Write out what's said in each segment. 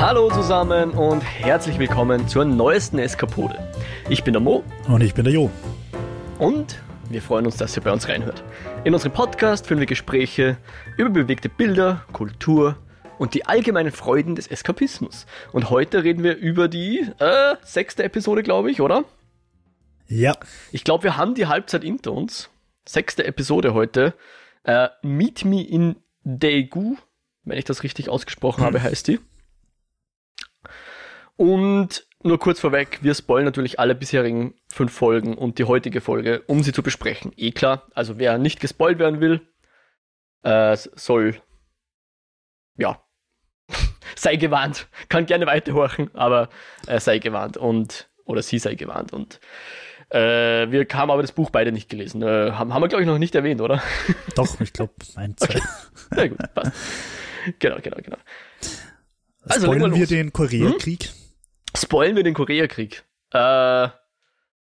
Hallo zusammen und herzlich willkommen zur neuesten Eskapode. Ich bin der Mo. Und ich bin der Jo. Und wir freuen uns, dass ihr bei uns reinhört. In unserem Podcast führen wir Gespräche über bewegte Bilder, Kultur und die allgemeinen Freuden des Eskapismus. Und heute reden wir über die äh, sechste Episode, glaube ich, oder? Ja. Ich glaube, wir haben die Halbzeit hinter uns. Sechste Episode heute. Äh, Meet Me in Daegu, wenn ich das richtig ausgesprochen hm. habe, heißt die. Und nur kurz vorweg, wir spoilen natürlich alle bisherigen fünf Folgen und die heutige Folge, um sie zu besprechen. Eh klar, also wer nicht gespoilt werden will, äh, soll, ja, sei gewarnt. Kann gerne weiterhorchen, aber äh, sei gewarnt und, oder sie sei gewarnt und äh, wir haben aber das Buch beide nicht gelesen. Äh, haben, haben wir, glaube ich, noch nicht erwähnt, oder? Doch, ich glaube, ein, zwei. Okay. Ja, gut, passt. Genau, genau, genau. Also, Spoilern wir den Koreakrieg? Hm? Spoilen wir den Koreakrieg? Äh,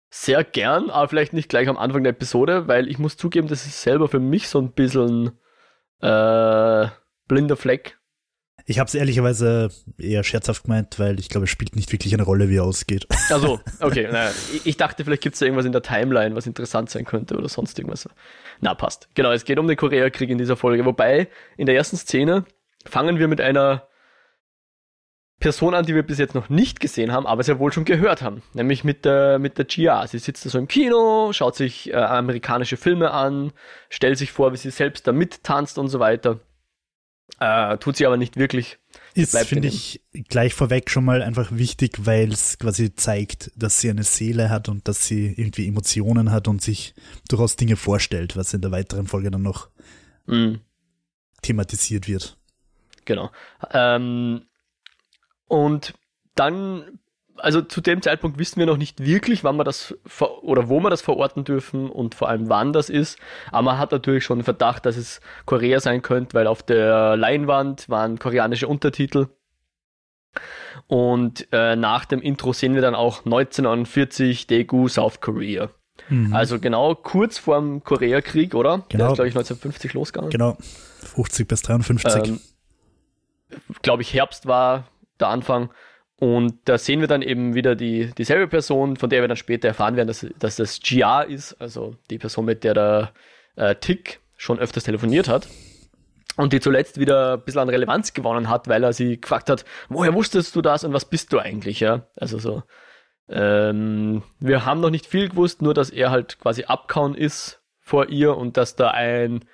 sehr gern, aber vielleicht nicht gleich am Anfang der Episode, weil ich muss zugeben, das ist selber für mich so ein bisschen äh, blinder Fleck. Ich habe es ehrlicherweise eher scherzhaft gemeint, weil ich glaube, es spielt nicht wirklich eine Rolle, wie er ausgeht. Also, okay. Naja. Ich dachte, vielleicht gibt es irgendwas in der Timeline, was interessant sein könnte oder sonst irgendwas. Na, passt. Genau, es geht um den Koreakrieg in dieser Folge. Wobei, in der ersten Szene fangen wir mit einer Person an, die wir bis jetzt noch nicht gesehen haben, aber sehr wohl schon gehört haben. Nämlich mit der, mit der Gia. Sie sitzt da so im Kino, schaut sich äh, amerikanische Filme an, stellt sich vor, wie sie selbst da mittanzt und so weiter. Äh, tut sie aber nicht wirklich. Ist, finde ich, gleich vorweg schon mal einfach wichtig, weil es quasi zeigt, dass sie eine Seele hat und dass sie irgendwie Emotionen hat und sich durchaus Dinge vorstellt, was in der weiteren Folge dann noch mm. thematisiert wird. Genau. Ähm, und dann, also zu dem Zeitpunkt wissen wir noch nicht wirklich, wann wir das oder wo wir das verorten dürfen und vor allem wann das ist. Aber man hat natürlich schon Verdacht, dass es Korea sein könnte, weil auf der Leinwand waren koreanische Untertitel. Und äh, nach dem Intro sehen wir dann auch 1949 Daegu, South Korea. Mhm. Also genau kurz vorm Koreakrieg, oder? Genau. Der ist, glaube ich, 1950 losgegangen. Genau, 50 bis 53. Ähm, glaube ich, Herbst war der Anfang. Und da sehen wir dann eben wieder die, dieselbe Person, von der wir dann später erfahren werden, dass, dass das GR ist, also die Person, mit der der äh, Tick schon öfters telefoniert hat. Und die zuletzt wieder ein bisschen an Relevanz gewonnen hat, weil er sie gefragt hat, woher wusstest du das und was bist du eigentlich, ja? Also so. Ähm, wir haben noch nicht viel gewusst, nur dass er halt quasi abkauen ist vor ihr und dass da ein,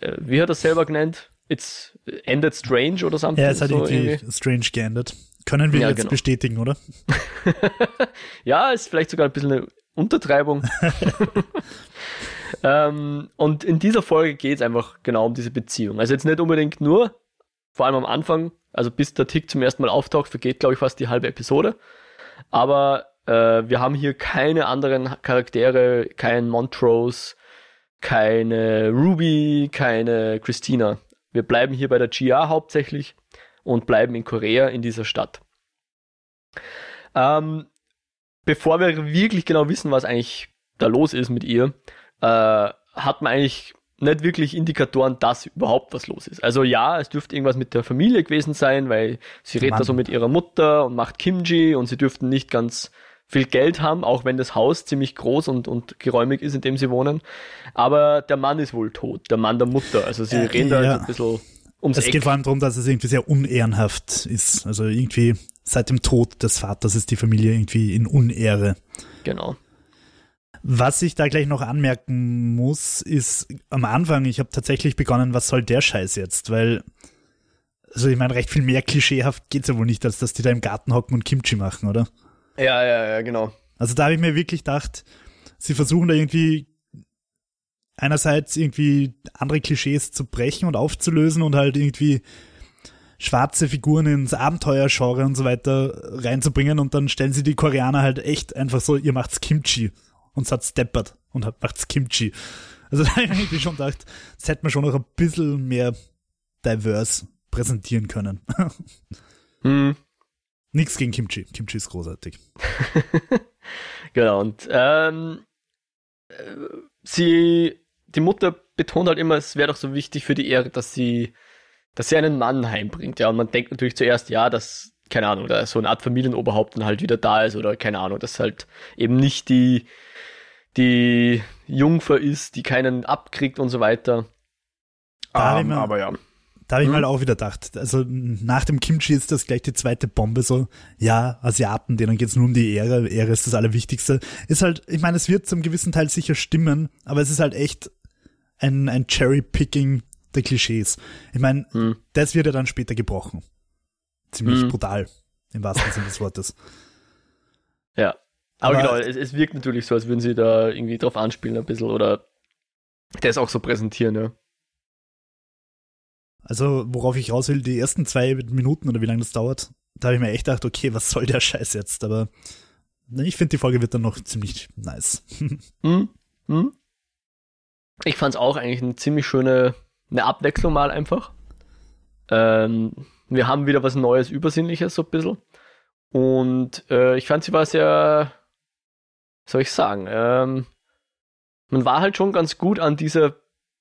äh, wie hat er es selber genannt? It's ended strange oder something. Ja, es hat so irgendwie, irgendwie strange geendet. Können wir ja, jetzt genau. bestätigen, oder? ja, ist vielleicht sogar ein bisschen eine Untertreibung. ähm, und in dieser Folge geht es einfach genau um diese Beziehung. Also jetzt nicht unbedingt nur, vor allem am Anfang, also bis der Tick zum ersten Mal auftaucht, vergeht, glaube ich, fast die halbe Episode. Aber äh, wir haben hier keine anderen Charaktere, kein Montrose, keine Ruby, keine Christina. Wir bleiben hier bei der GR hauptsächlich und bleiben in Korea in dieser Stadt. Ähm, bevor wir wirklich genau wissen, was eigentlich da los ist mit ihr, äh, hat man eigentlich nicht wirklich Indikatoren, dass überhaupt was los ist. Also ja, es dürfte irgendwas mit der Familie gewesen sein, weil sie redet da so mit ihrer Mutter und macht Kimchi und sie dürften nicht ganz viel Geld haben, auch wenn das Haus ziemlich groß und, und geräumig ist, in dem sie wohnen. Aber der Mann ist wohl tot, der Mann der Mutter. Also sie reden ja. da ein bisschen ums Es Eck. geht vor allem darum, dass es irgendwie sehr unehrenhaft ist. Also irgendwie seit dem Tod des Vaters ist die Familie irgendwie in Unehre. Genau. Was ich da gleich noch anmerken muss, ist am Anfang, ich habe tatsächlich begonnen, was soll der Scheiß jetzt? Weil, also ich meine, recht viel mehr klischeehaft geht's ja wohl nicht, als dass die da im Garten hocken und Kimchi machen, oder? Ja, ja, ja, genau. Also da habe ich mir wirklich gedacht, sie versuchen da irgendwie einerseits irgendwie andere Klischees zu brechen und aufzulösen und halt irgendwie schwarze Figuren ins Abenteuergenre und so weiter reinzubringen und dann stellen sie die Koreaner halt echt einfach so, ihr macht's Kimchi und es hat steppert und macht's Kimchi. Also da habe ich irgendwie schon gedacht, das hätte man schon noch ein bisschen mehr diverse präsentieren können. Hm. Nichts gegen Kimchi. Kimchi ist großartig. genau, und ähm, äh, sie, die Mutter betont halt immer, es wäre doch so wichtig für die Ehre, dass sie dass sie einen Mann heimbringt, ja. Und man denkt natürlich zuerst, ja, dass, keine Ahnung, da so eine Art Familienoberhaupt dann halt wieder da ist oder keine Ahnung, dass halt eben nicht die, die Jungfer ist, die keinen abkriegt und so weiter. Da Ähm, aber ja. Da habe ich Mhm. mal auch wieder gedacht, also nach dem Kimchi ist das gleich die zweite Bombe, so, ja, Asiaten, denen geht's nur um die Ehre, Ehre ist das Allerwichtigste. Ist halt, ich meine, es wird zum gewissen Teil sicher stimmen, aber es ist halt echt ein, ein Cherry-Picking der Klischees. Ich meine, Hm. das wird ja dann später gebrochen. Ziemlich Mhm. brutal, im wahrsten Sinne des Wortes. Ja. Aber, Aber- genau, es, es wirkt natürlich so, als würden sie da irgendwie drauf anspielen ein bisschen oder das auch so präsentieren, ja. Also, worauf ich raus will, die ersten zwei Minuten oder wie lange das dauert, da habe ich mir echt gedacht, okay, was soll der Scheiß jetzt? Aber ne, ich finde, die Folge wird dann noch ziemlich nice. Hm? Hm? Ich fand es auch eigentlich eine ziemlich schöne eine Abwechslung mal einfach. Ähm, wir haben wieder was Neues, Übersinnliches so ein bisschen. Und äh, ich fand sie war sehr, soll ich sagen, ähm, man war halt schon ganz gut an dieser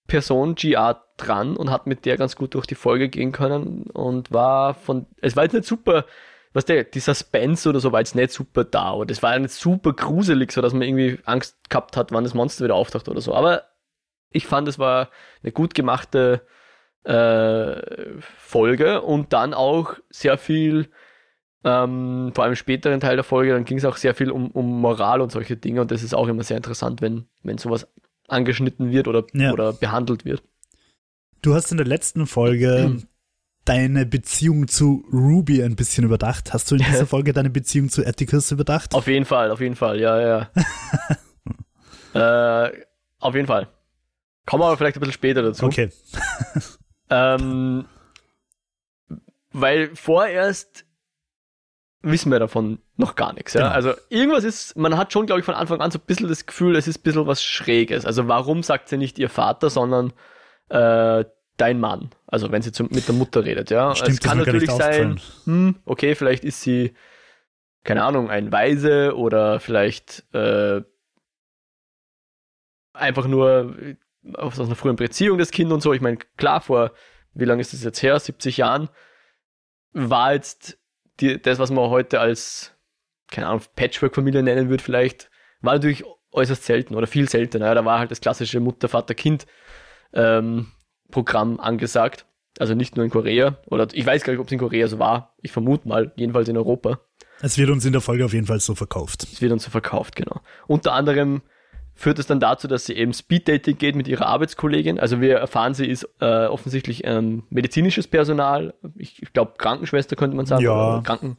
Person GR dran und hat mit der ganz gut durch die Folge gehen können und war von, es war jetzt nicht super, was der, die Suspense oder so war jetzt nicht super da oder es war nicht super gruselig, so dass man irgendwie Angst gehabt hat, wann das Monster wieder auftaucht oder so. Aber ich fand, es war eine gut gemachte äh, Folge und dann auch sehr viel, ähm, vor allem im späteren Teil der Folge, dann ging es auch sehr viel um, um Moral und solche Dinge und das ist auch immer sehr interessant, wenn, wenn sowas angeschnitten wird oder, Ja. oder behandelt wird. Du hast in der letzten Folge deine Beziehung zu Ruby ein bisschen überdacht. Hast du in dieser Folge deine Beziehung zu Atticus überdacht? Auf jeden Fall, auf jeden Fall, ja, ja. äh, auf jeden Fall. Kommen wir aber vielleicht ein bisschen später dazu. Okay. Ähm, weil vorerst wissen wir davon noch gar nichts. Ja? Genau. Also irgendwas ist, man hat schon, glaube ich, von Anfang an so ein bisschen das Gefühl, es ist ein bisschen was Schräges. Also warum sagt sie nicht ihr Vater, sondern äh, dein Mann? Also wenn sie zum, mit der Mutter redet, ja. Stimmt, es kann natürlich sein, hm, okay, vielleicht ist sie, keine Ahnung, ein Weise oder vielleicht äh, einfach nur aus einer frühen Beziehung das Kind und so. Ich meine, klar, vor, wie lange ist das jetzt her? 70 Jahren war jetzt die, das, was man heute als, keine Ahnung, Patchwork-Familie nennen würde vielleicht, war natürlich äußerst selten oder viel seltener. Da war halt das klassische Mutter, Vater, Kind ähm, Programm angesagt. Also nicht nur in Korea. Oder ich weiß gar nicht, ob es in Korea so war. Ich vermute mal, jedenfalls in Europa. Es wird uns in der Folge auf jeden Fall so verkauft. Es wird uns so verkauft, genau. Unter anderem führt es dann dazu, dass sie eben Speeddating geht mit ihrer Arbeitskollegin. Also wir erfahren, sie ist äh, offensichtlich ähm, medizinisches Personal. Ich, ich glaube, Krankenschwester könnte man sagen. Ja. Kranken.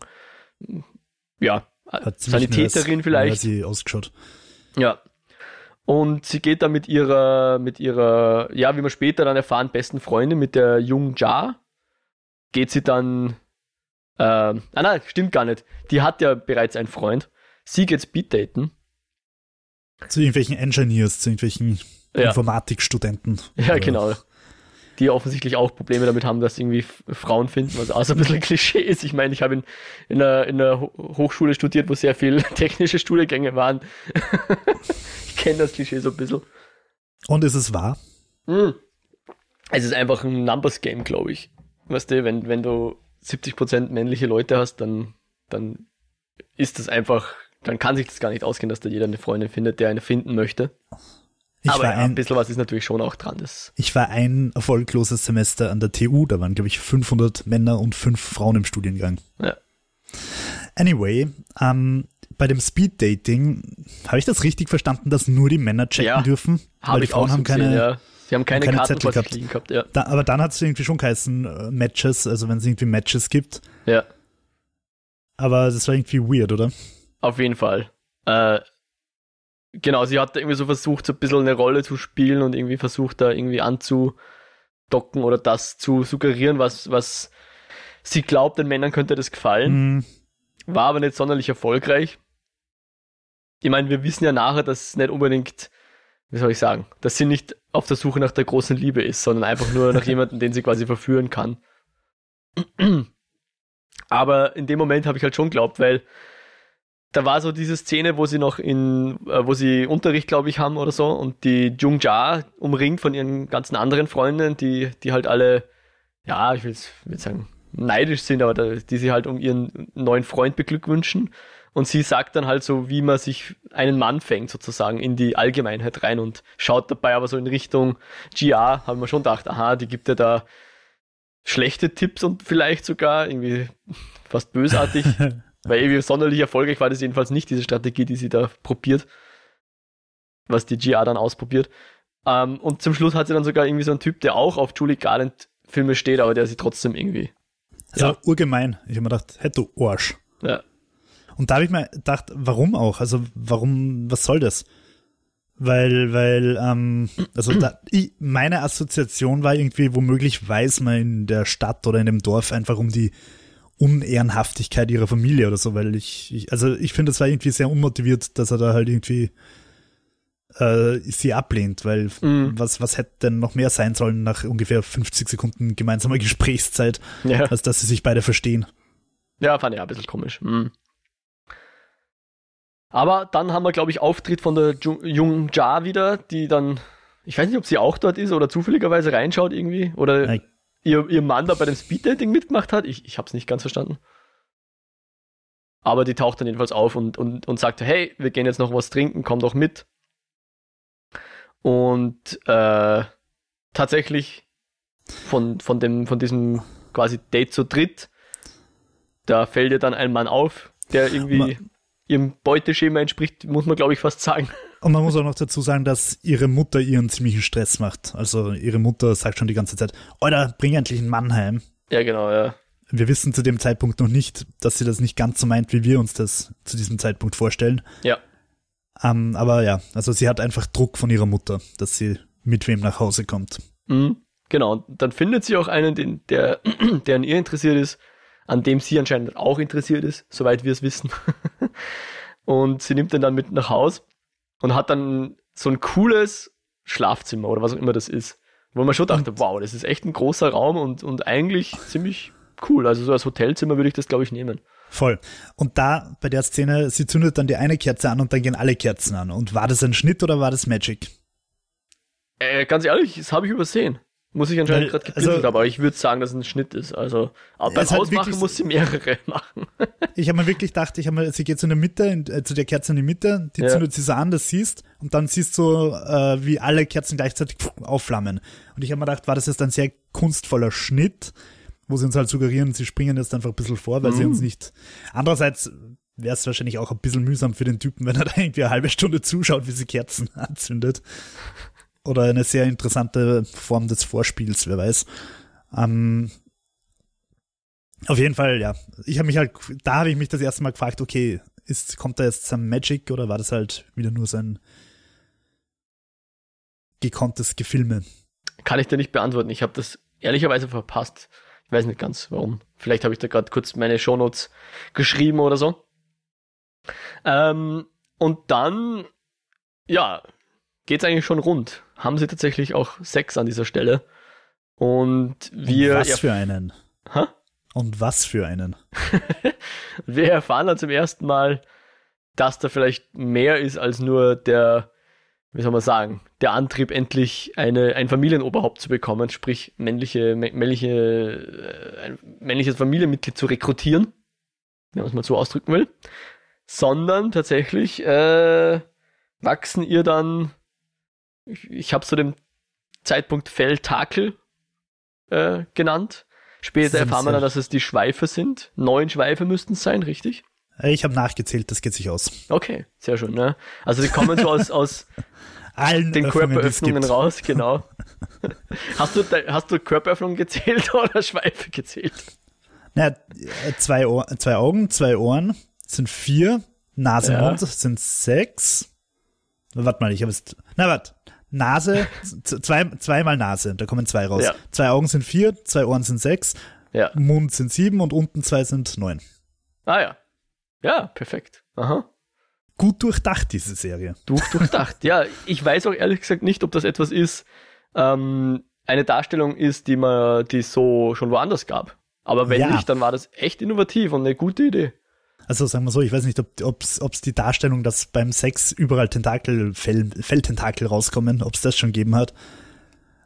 Ja, Hat Sanitäterin vielleicht. Hat sie ausgeschaut. Ja. Und sie geht dann mit ihrer, mit ihrer, ja, wie wir später dann erfahren, besten Freundin, mit der Jung Ja, geht sie dann, ähm, ah nein, stimmt gar nicht. Die hat ja bereits einen Freund. Sie geht Speeddaten. Zu irgendwelchen Engineers, zu irgendwelchen Ja. Informatikstudenten. Ja, Oder- genau. Die offensichtlich auch Probleme damit haben, dass irgendwie Frauen finden, was auch so ein bisschen Klischee ist. Ich meine, ich habe in, in, einer, in einer Ho- Hochschule studiert, wo sehr viel technische Studiengänge waren. ich kenne das Klischee so ein bisschen. Und ist es wahr? Mm. Es ist einfach ein Numbers Game, glaube ich. Weißt du, wenn, wenn du 70% männliche Leute hast, dann, dann ist das einfach, dann kann sich das gar nicht ausgehen, dass da jeder eine Freundin findet, der eine finden möchte. Ich Aber war ein, ein bisschen was ist natürlich schon auch dran. Das, Ich war ein erfolgloses Semester an der TU, da waren, glaube ich, 500 Männer und 5 Frauen im Studiengang. Ja. Anyway, ähm, bei dem Speeddating, habe ich das richtig verstanden, dass nur die Männer checken Ja, dürfen? habe Weil die Frauen haben keine, gesehen, ja. Sie haben keine, keine Karten Zettel gehabt. liegen gehabt, ja. da, aber dann hat es irgendwie schon geheißen äh, Matches, also wenn es irgendwie Matches gibt. Ja, Aber das war irgendwie weird, oder? Auf jeden Fall. Äh, genau, sie hat irgendwie so versucht, so ein bisschen eine Rolle zu spielen und irgendwie versucht, da irgendwie anzudocken oder das zu suggerieren, was, was sie glaubt, den Männern könnte das gefallen. Hm, War aber nicht sonderlich erfolgreich. Ich meine, wir wissen ja nachher, dass es nicht unbedingt, wie soll ich sagen, dass sie nicht auf der Suche nach der großen Liebe ist, sondern einfach nur nach jemandem, den sie quasi verführen kann. Aber in dem Moment habe ich halt schon glaubt, weil da war so diese Szene, wo sie noch in, äh, wo sie Unterricht, glaube ich, haben oder so und die Jung Ja umringt von ihren ganzen anderen Freunden, die, die halt alle ja, ich will jetzt sagen, neidisch sind, aber da, die sie halt um ihren neuen Freund beglückwünschen. Und sie sagt dann halt so, wie man sich einen Mann fängt, sozusagen, in die Allgemeinheit rein und schaut dabei aber so in Richtung GR, haben wir schon gedacht, aha, die gibt ja da schlechte Tipps und vielleicht sogar irgendwie fast bösartig. weil irgendwie sonderlich erfolgreich war das jedenfalls nicht, diese Strategie, die sie da probiert. Was die GR dann ausprobiert. Ähm, und zum Schluss hat sie dann sogar irgendwie so einen Typ, der auch auf Julie Garland Filme steht, aber der sie trotzdem irgendwie. Also ja. urgemein. Ich habe mir gedacht, hey du Arsch. Ja. Und da habe ich mir gedacht, warum auch? Also warum, was soll das? Weil, weil, ähm, also da, ich, meine Assoziation war irgendwie, womöglich weiß man in der Stadt oder in dem Dorf einfach um die Unehrenhaftigkeit ihrer Familie oder so, weil ich, ich also ich finde, es war irgendwie sehr unmotiviert, dass er da halt irgendwie äh, sie ablehnt, weil mhm. was, was hätte denn noch mehr sein sollen nach ungefähr 50 Sekunden gemeinsamer Gesprächszeit, ja. als dass sie sich beide verstehen. Ja, fand ich auch ein bisschen komisch. Mhm. Aber dann haben wir, glaube ich, Auftritt von der Jung Ja wieder, die dann, ich weiß nicht, ob sie auch dort ist oder zufälligerweise reinschaut irgendwie. Oder ihr, ihr Mann da bei dem Speeddating mitgemacht hat. Ich, ich habe es nicht ganz verstanden. Aber die taucht dann jedenfalls auf und, und, und sagte, hey, wir gehen jetzt noch was trinken, komm doch mit. Und äh, tatsächlich von, von, dem, von diesem quasi Date zu dritt, da fällt ihr dann ein Mann auf, der irgendwie man, ihrem Beuteschema entspricht, muss man glaube ich fast sagen. Und man muss auch noch dazu sagen, dass ihre Mutter ihren ziemlichen Stress macht. Also ihre Mutter sagt schon die ganze Zeit, Alter, bring endlich einen Mann heim. Ja, genau, ja. Wir wissen zu dem Zeitpunkt noch nicht, dass sie das nicht ganz so meint, wie wir uns das zu diesem Zeitpunkt vorstellen. Ja. Um, ähm, aber ja, also sie hat einfach Druck von ihrer Mutter, dass sie mit wem nach Hause kommt. Mhm, genau, und dann findet sie auch einen, den, der, der an ihr interessiert ist, an dem sie anscheinend auch interessiert ist, soweit wir es wissen. und sie nimmt den dann mit nach Haus und hat dann so ein cooles Schlafzimmer oder was auch immer das ist, wo man schon dachte, wow, das ist echt ein großer Raum und, und eigentlich ziemlich cool. Also so als Hotelzimmer würde ich das, glaube ich, nehmen. Voll. Und da bei der Szene, sie zündet dann die eine Kerze an und dann gehen alle Kerzen an. Und war das ein Schnitt oder war das Magic? Äh, ganz ehrlich, das habe ich übersehen. Muss ich anscheinend gerade gebündelt, also, aber ich würde sagen, dass es ein Schnitt ist. Also beim halt Ausmachen muss sie mehrere machen. ich habe mir wirklich gedacht, ich habe mir, sie geht in der Mitte, äh, zu der Kerze in die Mitte, die ja. zündet sie so an, das siehst, und dann siehst du, äh, wie alle Kerzen gleichzeitig aufflammen. Und ich habe mir gedacht, war das jetzt ein sehr kunstvoller Schnitt, wo sie uns halt suggerieren, sie springen jetzt einfach ein bisschen vor, weil mhm. sie uns nicht. Andererseits wäre es wahrscheinlich auch ein bisschen mühsam für den Typen, wenn er da irgendwie eine halbe Stunde zuschaut, wie sie Kerzen anzündet. Oder eine sehr interessante Form des Vorspiels, wer weiß. Ähm, auf jeden Fall, ja. Ich habe mich halt, da habe ich mich das erste Mal gefragt, okay, ist, kommt da jetzt some Magic oder war das halt wieder nur sein gekonntes Gefilme? Kann ich dir nicht beantworten. Ich habe das ehrlicherweise verpasst. Ich weiß nicht ganz warum. Vielleicht habe ich da gerade kurz meine Shownotes geschrieben oder so. Ähm, und dann, ja, geht's eigentlich schon rund. Haben sie tatsächlich auch Sex an dieser Stelle. Und wir. Und was für einen? Hä? Und was für einen? wir erfahren dann zum ersten Mal, dass da vielleicht mehr ist als nur der wie soll man sagen, der Antrieb, endlich eine, ein Familienoberhaupt zu bekommen, sprich männliche, männliche, äh, ein männliches Familienmitglied zu rekrutieren, wenn man es mal so ausdrücken will, sondern tatsächlich äh, wachsen ihr dann, ich, ich habe zu dem Zeitpunkt Felltakel äh, genannt. Später erfahren wir dann, dass es die Schweife sind. Neun Schweife müssten es sein, richtig? Ich habe nachgezählt, das geht sich aus. Okay, sehr schön. Ne? Also die kommen so aus, aus allen den Körperöffnungen raus, genau. hast, du, hast du Körperöffnungen gezählt oder Schweife gezählt? Na, zwei, Ohr, zwei Augen, zwei Ohren sind vier, Nase, ja. Mund sind sechs. Warte mal, ich habe es. Na, warte. Nase, zwei, zweimal Nase, da kommen zwei raus. Ja. Zwei Augen sind vier, zwei Ohren sind sechs, ja. Mund sind sieben und unten zwei sind neun. Ah ja. Ja, perfekt. Aha. Gut durchdacht, diese Serie. Gut durchdacht, ja. Ich weiß auch ehrlich gesagt nicht, ob das etwas ist, ähm, eine Darstellung ist, die man, die so schon woanders gab. Aber wenn ja. nicht, dann war das echt innovativ und eine gute Idee. Also sagen wir so, ich weiß nicht, ob es die Darstellung, dass beim Sex überall Tentakel, Fell, Felltentakel rauskommen, ob es das schon gegeben hat.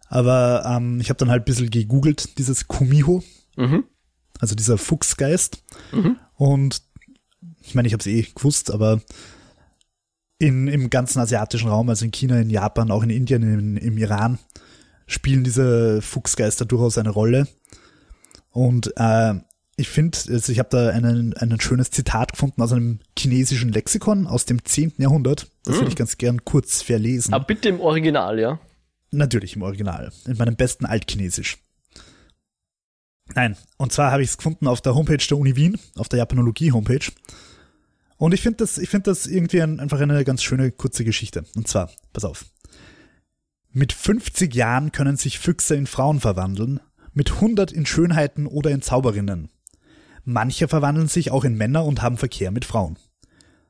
Aber ähm, ich habe dann halt ein bisschen gegoogelt, dieses Kumiho, Mhm. also dieser Fuchsgeist. Mhm. Und ich meine, ich habe es eh gewusst, aber in, im ganzen asiatischen Raum, also in China, in Japan, auch in Indien, in, im Iran, spielen diese Fuchsgeister durchaus eine Rolle. Und äh, ich finde, also ich habe da einen, ein schönes Zitat gefunden aus einem chinesischen Lexikon aus dem 10. Jahrhundert. Das würde Mm. ich ganz gern kurz verlesen. Aber bitte im Original, ja. Natürlich im Original, in meinem besten Altchinesisch. Nein, und zwar habe ich es gefunden auf der Homepage der Uni Wien, auf der Japanologie-Hompage. Und ich finde das, ich finde das irgendwie ein, einfach eine ganz schöne kurze Geschichte. Und zwar, pass auf. Mit 50 Jahren können sich Füchse in Frauen verwandeln, mit 100 in Schönheiten oder in Zauberinnen. Manche verwandeln sich auch in Männer und haben Verkehr mit Frauen.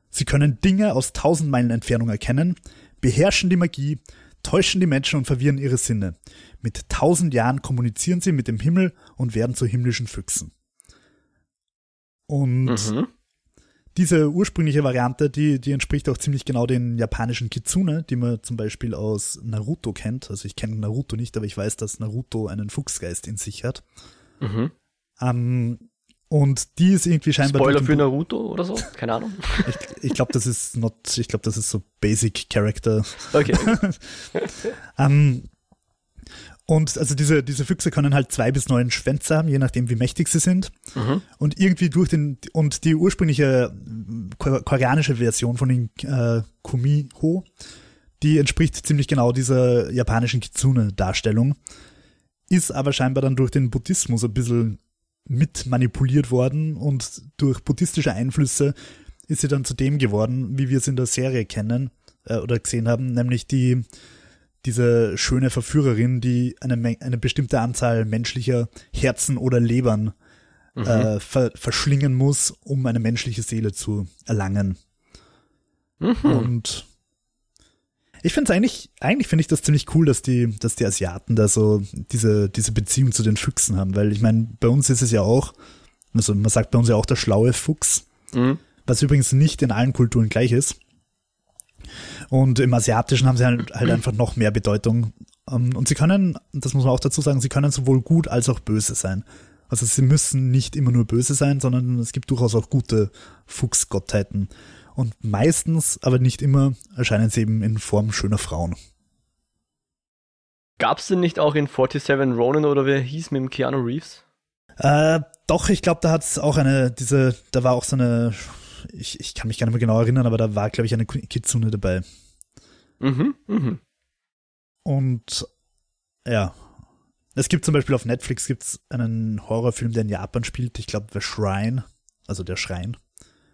Sie können Dinge aus tausend Meilen Entfernung erkennen, beherrschen die Magie, täuschen die Menschen und verwirren ihre Sinne. Mit tausend Jahren kommunizieren sie mit dem Himmel und werden zu himmlischen Füchsen. Und Mhm. diese ursprüngliche Variante, die, die entspricht auch ziemlich genau den japanischen Kitsune, die man zum Beispiel aus Naruto kennt. Also ich kenne Naruto nicht, aber ich weiß, dass Naruto einen Fuchsgeist in sich hat. Mhm. Ähm, und die ist irgendwie scheinbar. Spoiler für Naruto oder so? Keine Ahnung. Ich, ich glaube, das ist not, ich glaube, das ist so Basic Character. Okay. Ähm, und also diese, diese Füchse können halt zwei bis neun Schwänze haben, je nachdem wie mächtig sie sind. Mhm. Und irgendwie durch den, und die ursprüngliche äh, ko- koreanische Version von den äh, Kumiho, die entspricht ziemlich genau dieser japanischen Kitsune-Darstellung, ist aber scheinbar dann durch den Buddhismus ein bisschen mit manipuliert worden und durch buddhistische Einflüsse ist sie dann zu dem geworden, wie wir es in der Serie kennen äh, oder gesehen haben, nämlich die diese schöne Verführerin, die eine, eine bestimmte Anzahl menschlicher Herzen oder Lebern Mhm. äh, ver verschlingen muss, um eine menschliche Seele zu erlangen. Mhm. Und ich finde es eigentlich, eigentlich finde ich das ziemlich cool, dass die, dass die Asiaten da so diese, diese Beziehung zu den Füchsen haben, weil ich meine, bei uns ist es ja auch, also man sagt bei uns ja auch der schlaue Fuchs, Mhm. was übrigens nicht in allen Kulturen gleich ist. Und im Asiatischen haben sie halt, halt einfach noch mehr Bedeutung. Ähm, Und sie können, das muss man auch dazu sagen, sie können sowohl gut als auch böse sein. Also sie müssen nicht immer nur böse sein, sondern es gibt durchaus auch gute Fuchsgottheiten. Und meistens, aber nicht immer, erscheinen sie eben in Form schöner Frauen. Gab's denn nicht auch in 47 Ronin oder wer hieß mit dem Keanu Reeves? Äh, doch, ich glaube, da hat es auch eine, diese, da war auch so eine, ich, ich kann mich gar nicht mehr genau erinnern, aber da war, glaube ich, eine Kitsune dabei. Mhm. Mhm. Und ja, es gibt zum Beispiel auf Netflix gibt's einen Horrorfilm, der in Japan spielt. Ich glaube, The Shrine, also der Schrein.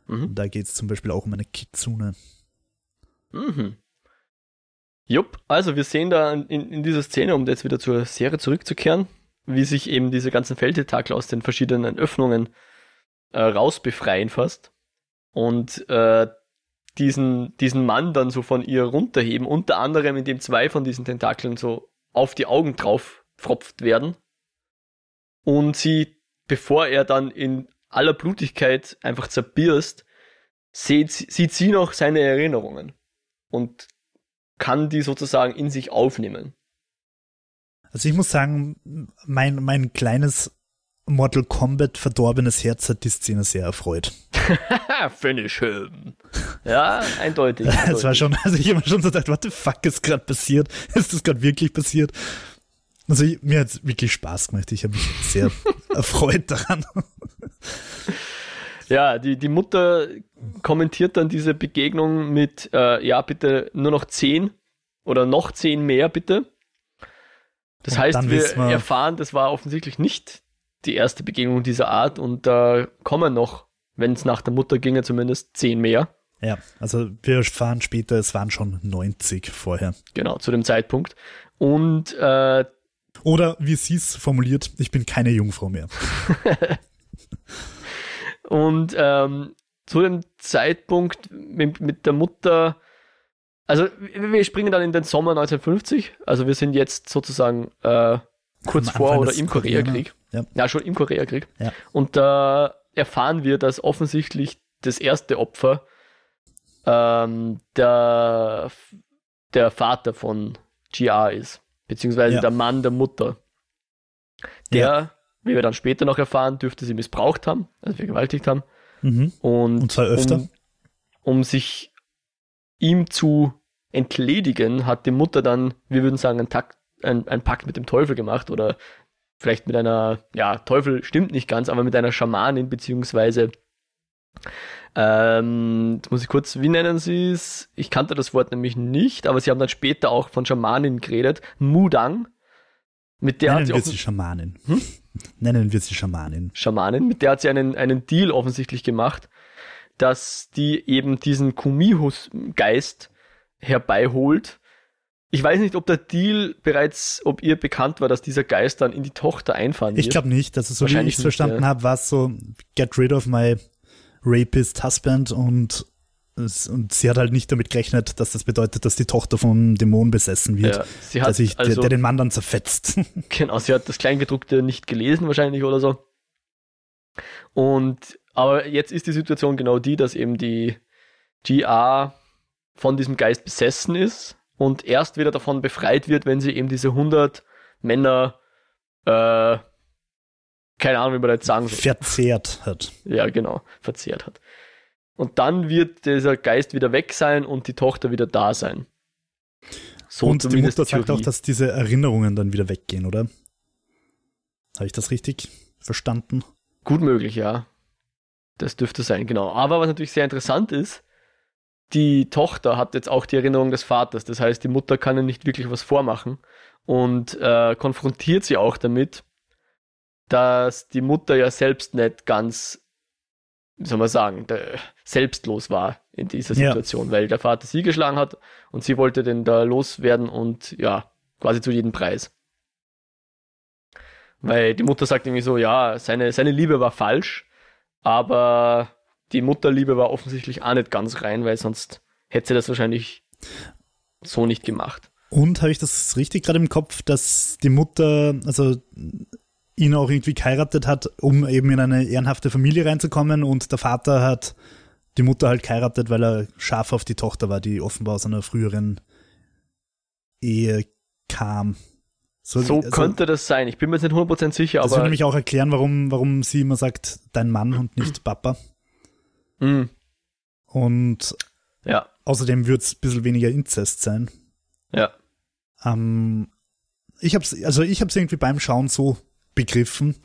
Mhm. Da geht's zum Beispiel auch um eine Kitsune. Mhm. Jupp, also wir sehen da in, in dieser Szene, um jetzt wieder zur Serie zurückzukehren, wie sich eben diese ganzen Feldtentakel aus den verschiedenen Öffnungen äh, rausbefreien fast und äh, diesen, diesen Mann dann so von ihr runterheben, unter anderem indem zwei von diesen Tentakeln so auf die Augen drauf pfropft werden und sie, bevor er dann in aller Blutigkeit einfach zerbirst, sieht, sieht sie noch seine Erinnerungen und kann die sozusagen in sich aufnehmen. Also ich muss sagen, mein, mein kleines Mortal Kombat verdorbenes Herz hat die Szene sehr erfreut. Finish him. Ja, eindeutig. Es war schon, also ich habe mir schon so gedacht, what the fuck ist gerade passiert? Ist das gerade wirklich passiert? Also ich, mir hat's wirklich Spaß gemacht. Ich habe mich sehr erfreut daran. Ja, die, die Mutter kommentiert dann diese Begegnung mit, äh, ja, bitte nur noch zehn oder noch zehn mehr, bitte. Das Und heißt, wir wir- erfahren, das war offensichtlich nicht die erste Begegnung dieser Art und da kommen noch, wenn es nach der Mutter ginge, zumindest zehn mehr. Ja, also wir erfahren später, es waren schon 90 vorher. Genau, zu dem Zeitpunkt. Und äh, Oder wie sie es formuliert, ich bin keine Jungfrau mehr. Und ähm, zu dem Zeitpunkt mit, mit der Mutter, also wir springen dann in den Sommer 1950, also wir sind jetzt sozusagen äh, kurz vor oder im Koreakrieg. Ja. Ja, schon im Koreakrieg. Ja. Und da erfahren wir, dass offensichtlich das erste Opfer ähm, der, der Vater von GR ist. beziehungsweise Ja. der Mann der Mutter. Der. Wie wir dann später noch erfahren, dürfte sie missbraucht haben, also vergewaltigt haben. Mhm. Und, Und zwar öfter. Um, um sich ihm zu entledigen, hat die Mutter dann, wir würden sagen, einen, Takt, ein, ein Pakt mit dem Teufel gemacht oder vielleicht mit einer, ja, Teufel stimmt nicht ganz, aber mit einer Schamanin, beziehungsweise, ähm, jetzt muss ich kurz, wie nennen sie es? Ich kannte das Wort nämlich nicht, aber sie haben dann später auch von Schamanin geredet, Mudang, mit der hat Nennen sie wir sie Schamanin. Nennen wir sie Schamanin. Schamanin, mit der hat sie einen, einen Deal offensichtlich gemacht, dass die eben diesen Kumihus-Geist herbeiholt. Ich weiß nicht, ob der Deal bereits, ob ihr bekannt war, dass dieser Geist dann in die Tochter einfahren wird. Ich glaube nicht, also so wie Wahrscheinlich ich es verstanden ja. habe, war es so, get rid of my rapist husband und, es, und sie hat halt nicht damit gerechnet, dass das bedeutet, dass die Tochter vom Dämon besessen wird, ja, sie hat der, sich, also, der, der den Mann dann zerfetzt. genau, sie hat das Kleingedruckte nicht gelesen wahrscheinlich oder so. Und, aber jetzt ist die Situation genau die, dass eben die GA von diesem Geist besessen ist und erst wieder davon befreit wird, wenn sie eben diese 100 Männer, äh, keine Ahnung, wie man das jetzt sagen soll. verzehrt hat. Ja, genau, verzehrt hat. Und dann wird dieser Geist wieder weg sein und die Tochter wieder da sein. So und die Mutter sagt Theorie. auch, dass diese Erinnerungen dann wieder weggehen, oder? Habe ich das richtig verstanden? Gut möglich, ja. Das dürfte sein, genau. Aber was natürlich sehr interessant ist, die Tochter hat jetzt auch die Erinnerung des Vaters. Das heißt, die Mutter kann ihr nicht wirklich was vormachen und äh, konfrontiert sie auch damit, dass die Mutter ja selbst nicht ganz, wie soll man sagen, der, selbstlos war in dieser Ja. Situation, weil der Vater sie geschlagen hat und sie wollte den da loswerden und ja, quasi zu jedem Preis. Weil die Mutter sagt irgendwie so, ja, seine, seine Liebe war falsch, aber die Mutterliebe war offensichtlich auch nicht ganz rein, weil sonst hätte sie das wahrscheinlich so nicht gemacht. Und habe ich das richtig gerade im Kopf, dass die Mutter, also ihn auch irgendwie geheiratet hat, um eben in eine ehrenhafte Familie reinzukommen und der Vater hat die Mutter halt geheiratet, weil er scharf auf die Tochter war, die offenbar aus einer früheren Ehe kam. So also, könnte das sein. Ich bin mir jetzt nicht 100% sicher, Das würde aber nämlich auch erklären, warum, warum sie immer sagt, dein Mann und nicht Papa. mh, Und ja, außerdem wird es ein bisschen weniger Inzest sein. ja. Ähm, ich hab's, also ich hab's irgendwie beim Schauen so begriffen,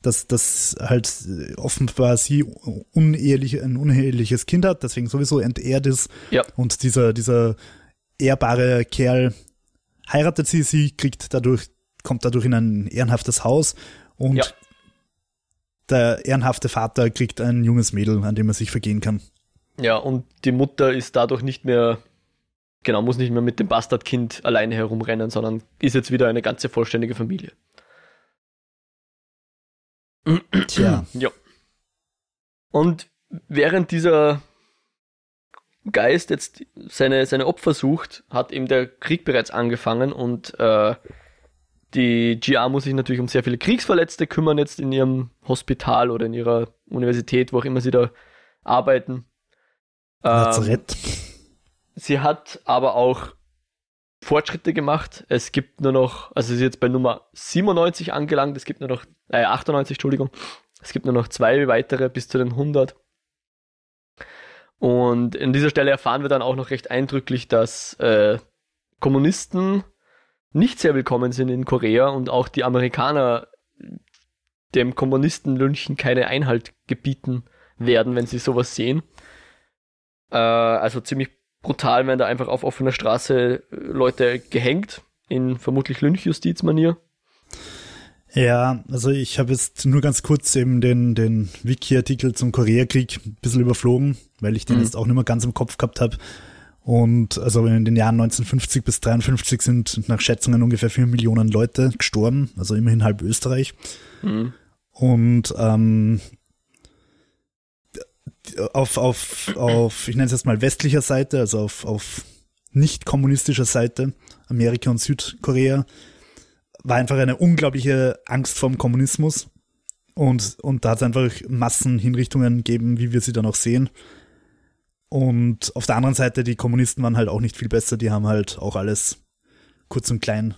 dass das halt offenbar sie unehelich, ein uneheliches Kind hat, deswegen sowieso entehrt ist. Ja. Und dieser, dieser ehrbare Kerl heiratet sie, sie kriegt dadurch, kommt dadurch in ein ehrenhaftes Haus und Ja. der ehrenhafte Vater kriegt ein junges Mädel, an dem er sich vergehen kann. Ja, und die Mutter ist dadurch nicht mehr, genau, muss nicht mehr mit dem Bastardkind alleine herumrennen, sondern ist jetzt wieder eine ganze vollständige Familie. Tja. Ja. Und während dieser Geist jetzt seine, seine Opfer sucht, hat eben der Krieg bereits angefangen und äh, die GA muss sich natürlich um sehr viele Kriegsverletzte kümmern jetzt in ihrem Hospital oder in ihrer Universität, wo auch immer sie da arbeiten. Ähm, Lazarett. Sie hat aber auch Fortschritte gemacht. Es gibt nur noch, also sie ist jetzt bei Nummer 97 angelangt, es gibt nur noch, äh, 98, Entschuldigung. Es gibt nur noch zwei weitere bis zu den 100. Und in dieser Stelle erfahren wir dann auch noch recht eindrücklich, dass äh, Kommunisten nicht sehr willkommen sind in Korea und auch die Amerikaner dem Kommunistenlünchen keine Einhalt gebieten werden, wenn sie sowas sehen. Äh, also ziemlich brutal werden da einfach auf offener Straße äh, Leute gehängt, in vermutlich Lynchjustizmanier. Ja, also ich habe jetzt nur ganz kurz eben den, den Wiki-Artikel zum Koreakrieg ein bisschen überflogen, weil ich den Mhm. jetzt auch nicht mehr ganz im Kopf gehabt habe. Und also in den Jahren 1950 bis 53 sind nach Schätzungen ungefähr vier Millionen Leute gestorben, also immerhin halb Österreich. Mhm. Und ähm, auf, auf, auf, ich nenne es jetzt mal westlicher Seite, also auf, auf nicht kommunistischer Seite, Amerika und Südkorea, war einfach eine unglaubliche Angst vorm Kommunismus. Und, und da hat es einfach Massenhinrichtungen gegeben, wie wir sie dann auch sehen. Und auf der anderen Seite, die Kommunisten waren halt auch nicht viel besser, die haben halt auch alles kurz und klein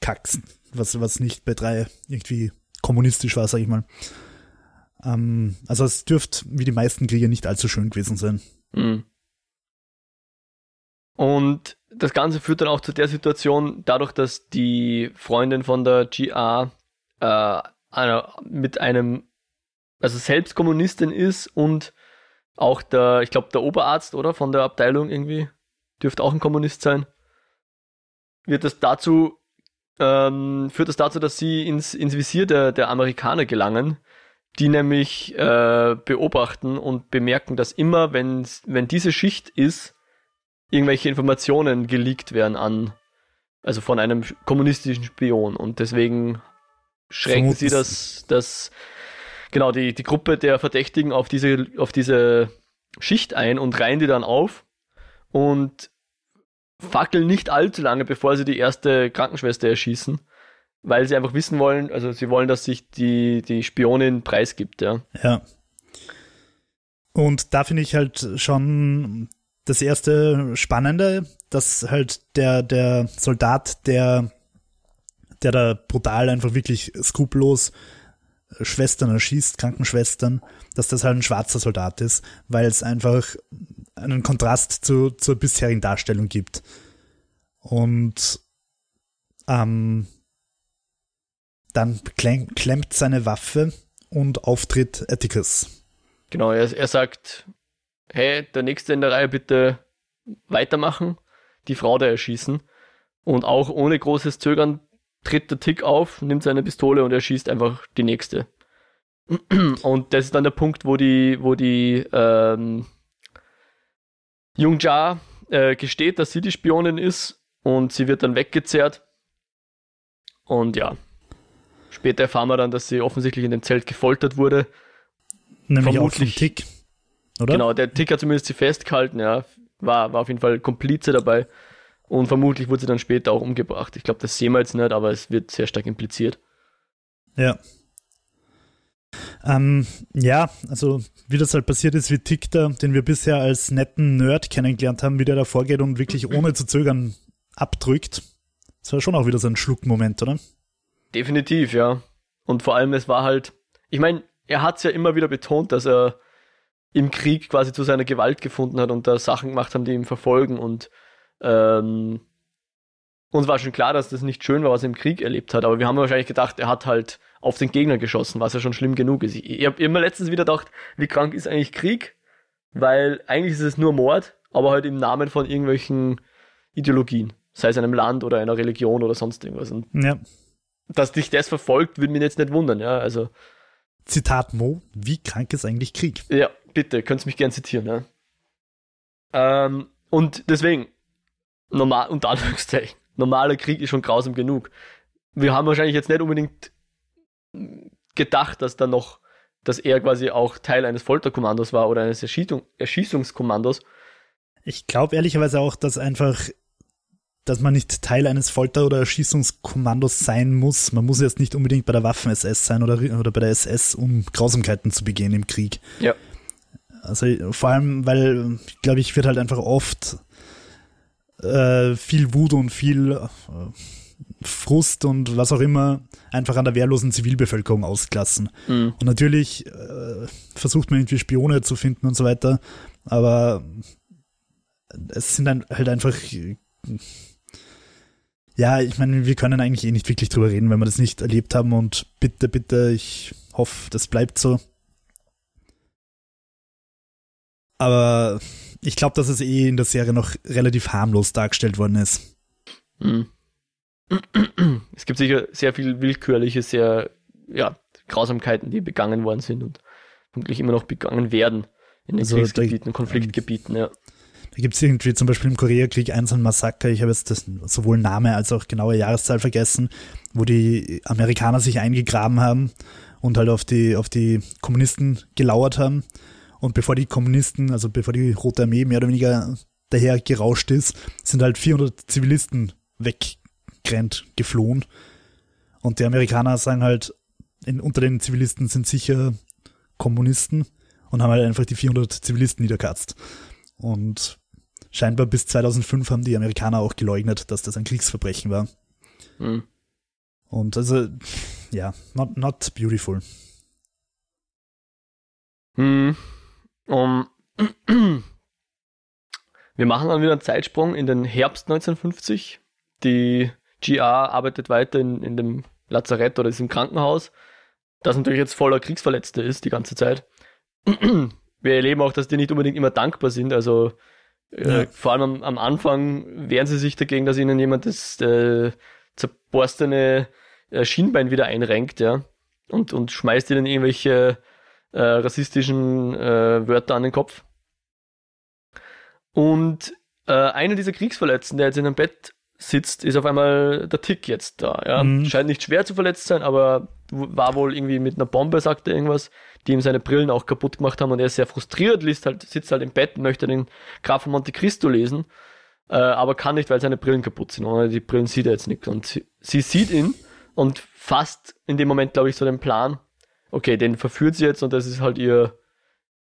Kacks, was, was nicht bei drei irgendwie kommunistisch war, sag ich mal. Ähm, also es dürfte wie die meisten Kriege nicht allzu schön gewesen sein. Mhm. Und das Ganze führt dann auch zu der Situation, dadurch, dass die Freundin von der GA äh, mit einem, also selbst Kommunistin ist und auch der, ich glaube, der Oberarzt, oder? Von der Abteilung irgendwie, dürfte auch ein Kommunist sein. Wird das dazu, ähm, führt das dazu, dass sie ins, ins Visier der, der Amerikaner gelangen, die nämlich äh, beobachten und bemerken, dass immer, wenn, wenn diese Schicht ist, irgendwelche Informationen geleakt werden an, also von einem kommunistischen Spion. Und deswegen schränken sie das, das, genau, die, die Gruppe der Verdächtigen auf diese, auf diese Schicht ein und reihen die dann auf und fackeln nicht allzu lange, bevor sie die erste Krankenschwester erschießen, weil sie einfach wissen wollen, also sie wollen, dass sich die, die Spionin preisgibt, ja. Ja. Und da finde ich halt schon das erste Spannende, dass halt der, der Soldat, der, der da brutal einfach wirklich skrupellos Schwestern erschießt, Krankenschwestern, dass das halt ein schwarzer Soldat ist, weil es einfach einen Kontrast zu, zur bisherigen Darstellung gibt. Und ähm, dann klemmt seine Waffe und auftritt Atticus. Genau, er, er sagt, hey, der Nächste in der Reihe bitte weitermachen, die Frau da erschießen. Und auch ohne großes Zögern tritt der Tick auf, nimmt seine Pistole und erschießt einfach die Nächste. Und das ist dann der Punkt, wo die, wo die ähm, Jung Ja äh, gesteht, dass sie die Spionin ist und sie wird dann weggezerrt. Und ja, später erfahren wir dann, dass sie offensichtlich in dem Zelt gefoltert wurde. Nämlich Vermutlich, auch Tick. Oder? Genau, der Tick hat zumindest sie festgehalten, ja. War, war auf jeden Fall Komplize dabei. Und vermutlich wurde sie dann später auch umgebracht. Ich glaube, das sehen wir jetzt nicht, aber es wird sehr stark impliziert. Ja. Ähm, ja, also wie das halt passiert ist, wie Tick da, den wir bisher als netten Nerd kennengelernt haben, wie der da vorgeht und wirklich ohne zu zögern abdrückt. Das war schon auch wieder so ein Schluckmoment, oder? Definitiv, ja. Und vor allem, es war halt, ich meine, er hat es ja immer wieder betont, dass er im Krieg quasi zu seiner Gewalt gefunden hat und da Sachen gemacht haben, die ihm verfolgen. Und ähm, uns war schon klar, dass das nicht schön war, was er im Krieg erlebt hat. Aber wir haben wahrscheinlich gedacht, er hat halt auf den Gegner geschossen, was ja schon schlimm genug ist. Ich, ich habe immer letztens wieder gedacht, wie krank ist eigentlich Krieg? Weil eigentlich ist es nur Mord, aber halt im Namen von irgendwelchen Ideologien. Sei es einem Land oder einer Religion oder sonst irgendwas. Und ja. Dass dich das verfolgt, würde mich jetzt nicht wundern, ja. Also. Zitat Mo, wie krank ist eigentlich Krieg? Ja, bitte, könntest mich gern zitieren, ja. Ähm, und deswegen, normal, unter Anführungszeichen, normaler Krieg ist schon grausam genug. Wir haben wahrscheinlich jetzt nicht unbedingt gedacht, dass da noch, dass er quasi auch Teil eines Folterkommandos war oder eines Erschießung, Erschießungskommandos. Ich glaube ehrlicherweise auch, dass einfach, dass man nicht Teil eines Folter- oder Erschießungskommandos sein muss. Man muss jetzt nicht unbedingt bei der Waffen-SS sein oder, oder bei der SS, um Grausamkeiten zu begehen im Krieg. Ja. Also vor allem, weil, glaube ich, wird halt einfach oft äh, viel Wut und viel äh, Frust und was auch immer einfach an der wehrlosen Zivilbevölkerung ausklassen. Mhm. Und natürlich äh, versucht man irgendwie Spione zu finden und so weiter, aber es sind dann halt einfach ja, ich meine, wir können eigentlich eh nicht wirklich drüber reden, wenn wir das nicht erlebt haben und bitte, bitte, ich hoffe, das bleibt so. Aber ich glaube, dass es eh in der Serie noch relativ harmlos dargestellt worden ist. Hm. Es gibt sicher sehr viel willkürliche, sehr ja, Grausamkeiten, die begangen worden sind und vermutlich immer noch begangen werden in den also Kriegsgebieten, Konfliktgebieten, ja. Da gibt es irgendwie zum Beispiel im Koreakrieg eins ein Massaker, ich habe jetzt das, sowohl Name als auch genaue Jahreszahl vergessen, wo die Amerikaner sich eingegraben haben und halt auf die, auf die Kommunisten gelauert haben und bevor die Kommunisten, also bevor die Rote Armee mehr oder weniger daher gerauscht ist, sind halt 400 Zivilisten weggerannt, geflohen. Und die Amerikaner sagen halt, in, unter den Zivilisten sind sicher Kommunisten und haben halt einfach die 400 Zivilisten niederkatzt. Und scheinbar bis 2005 haben die Amerikaner auch geleugnet, dass das ein Kriegsverbrechen war. Hm. Und also, ja, not, not beautiful. Hm. Um, wir machen dann wieder einen Zeitsprung in den Herbst 1950. Die GR arbeitet weiter in, in dem Lazarett oder ist im Krankenhaus, das natürlich jetzt voller Kriegsverletzte ist die ganze Zeit. Wir erleben auch, dass die nicht unbedingt immer dankbar sind. Also äh, ja. vor allem am, am, Anfang wehren sie sich dagegen, dass ihnen jemand das äh, zerborstene äh, Schienbein wieder einrenkt, ja, und, und schmeißt ihnen irgendwelche äh, rassistischen äh, Wörter an den Kopf. Und äh, einer dieser Kriegsverletzten, der jetzt in einem Bett sitzt, ist auf einmal der Tick jetzt da. Ja. Mhm. Scheint nicht schwer zu verletzt sein, aber war wohl irgendwie mit einer Bombe, sagte irgendwas, die ihm seine Brillen auch kaputt gemacht haben und er ist sehr frustriert, liest halt, sitzt halt im Bett, möchte den Graf von Monte Cristo lesen, äh, aber kann nicht, weil seine Brillen kaputt sind. Und die Brillen sieht er jetzt nicht. Und sie, sie sieht ihn und fasst in dem Moment, glaube ich, so den Plan, okay, den verführt sie jetzt und das ist halt ihr,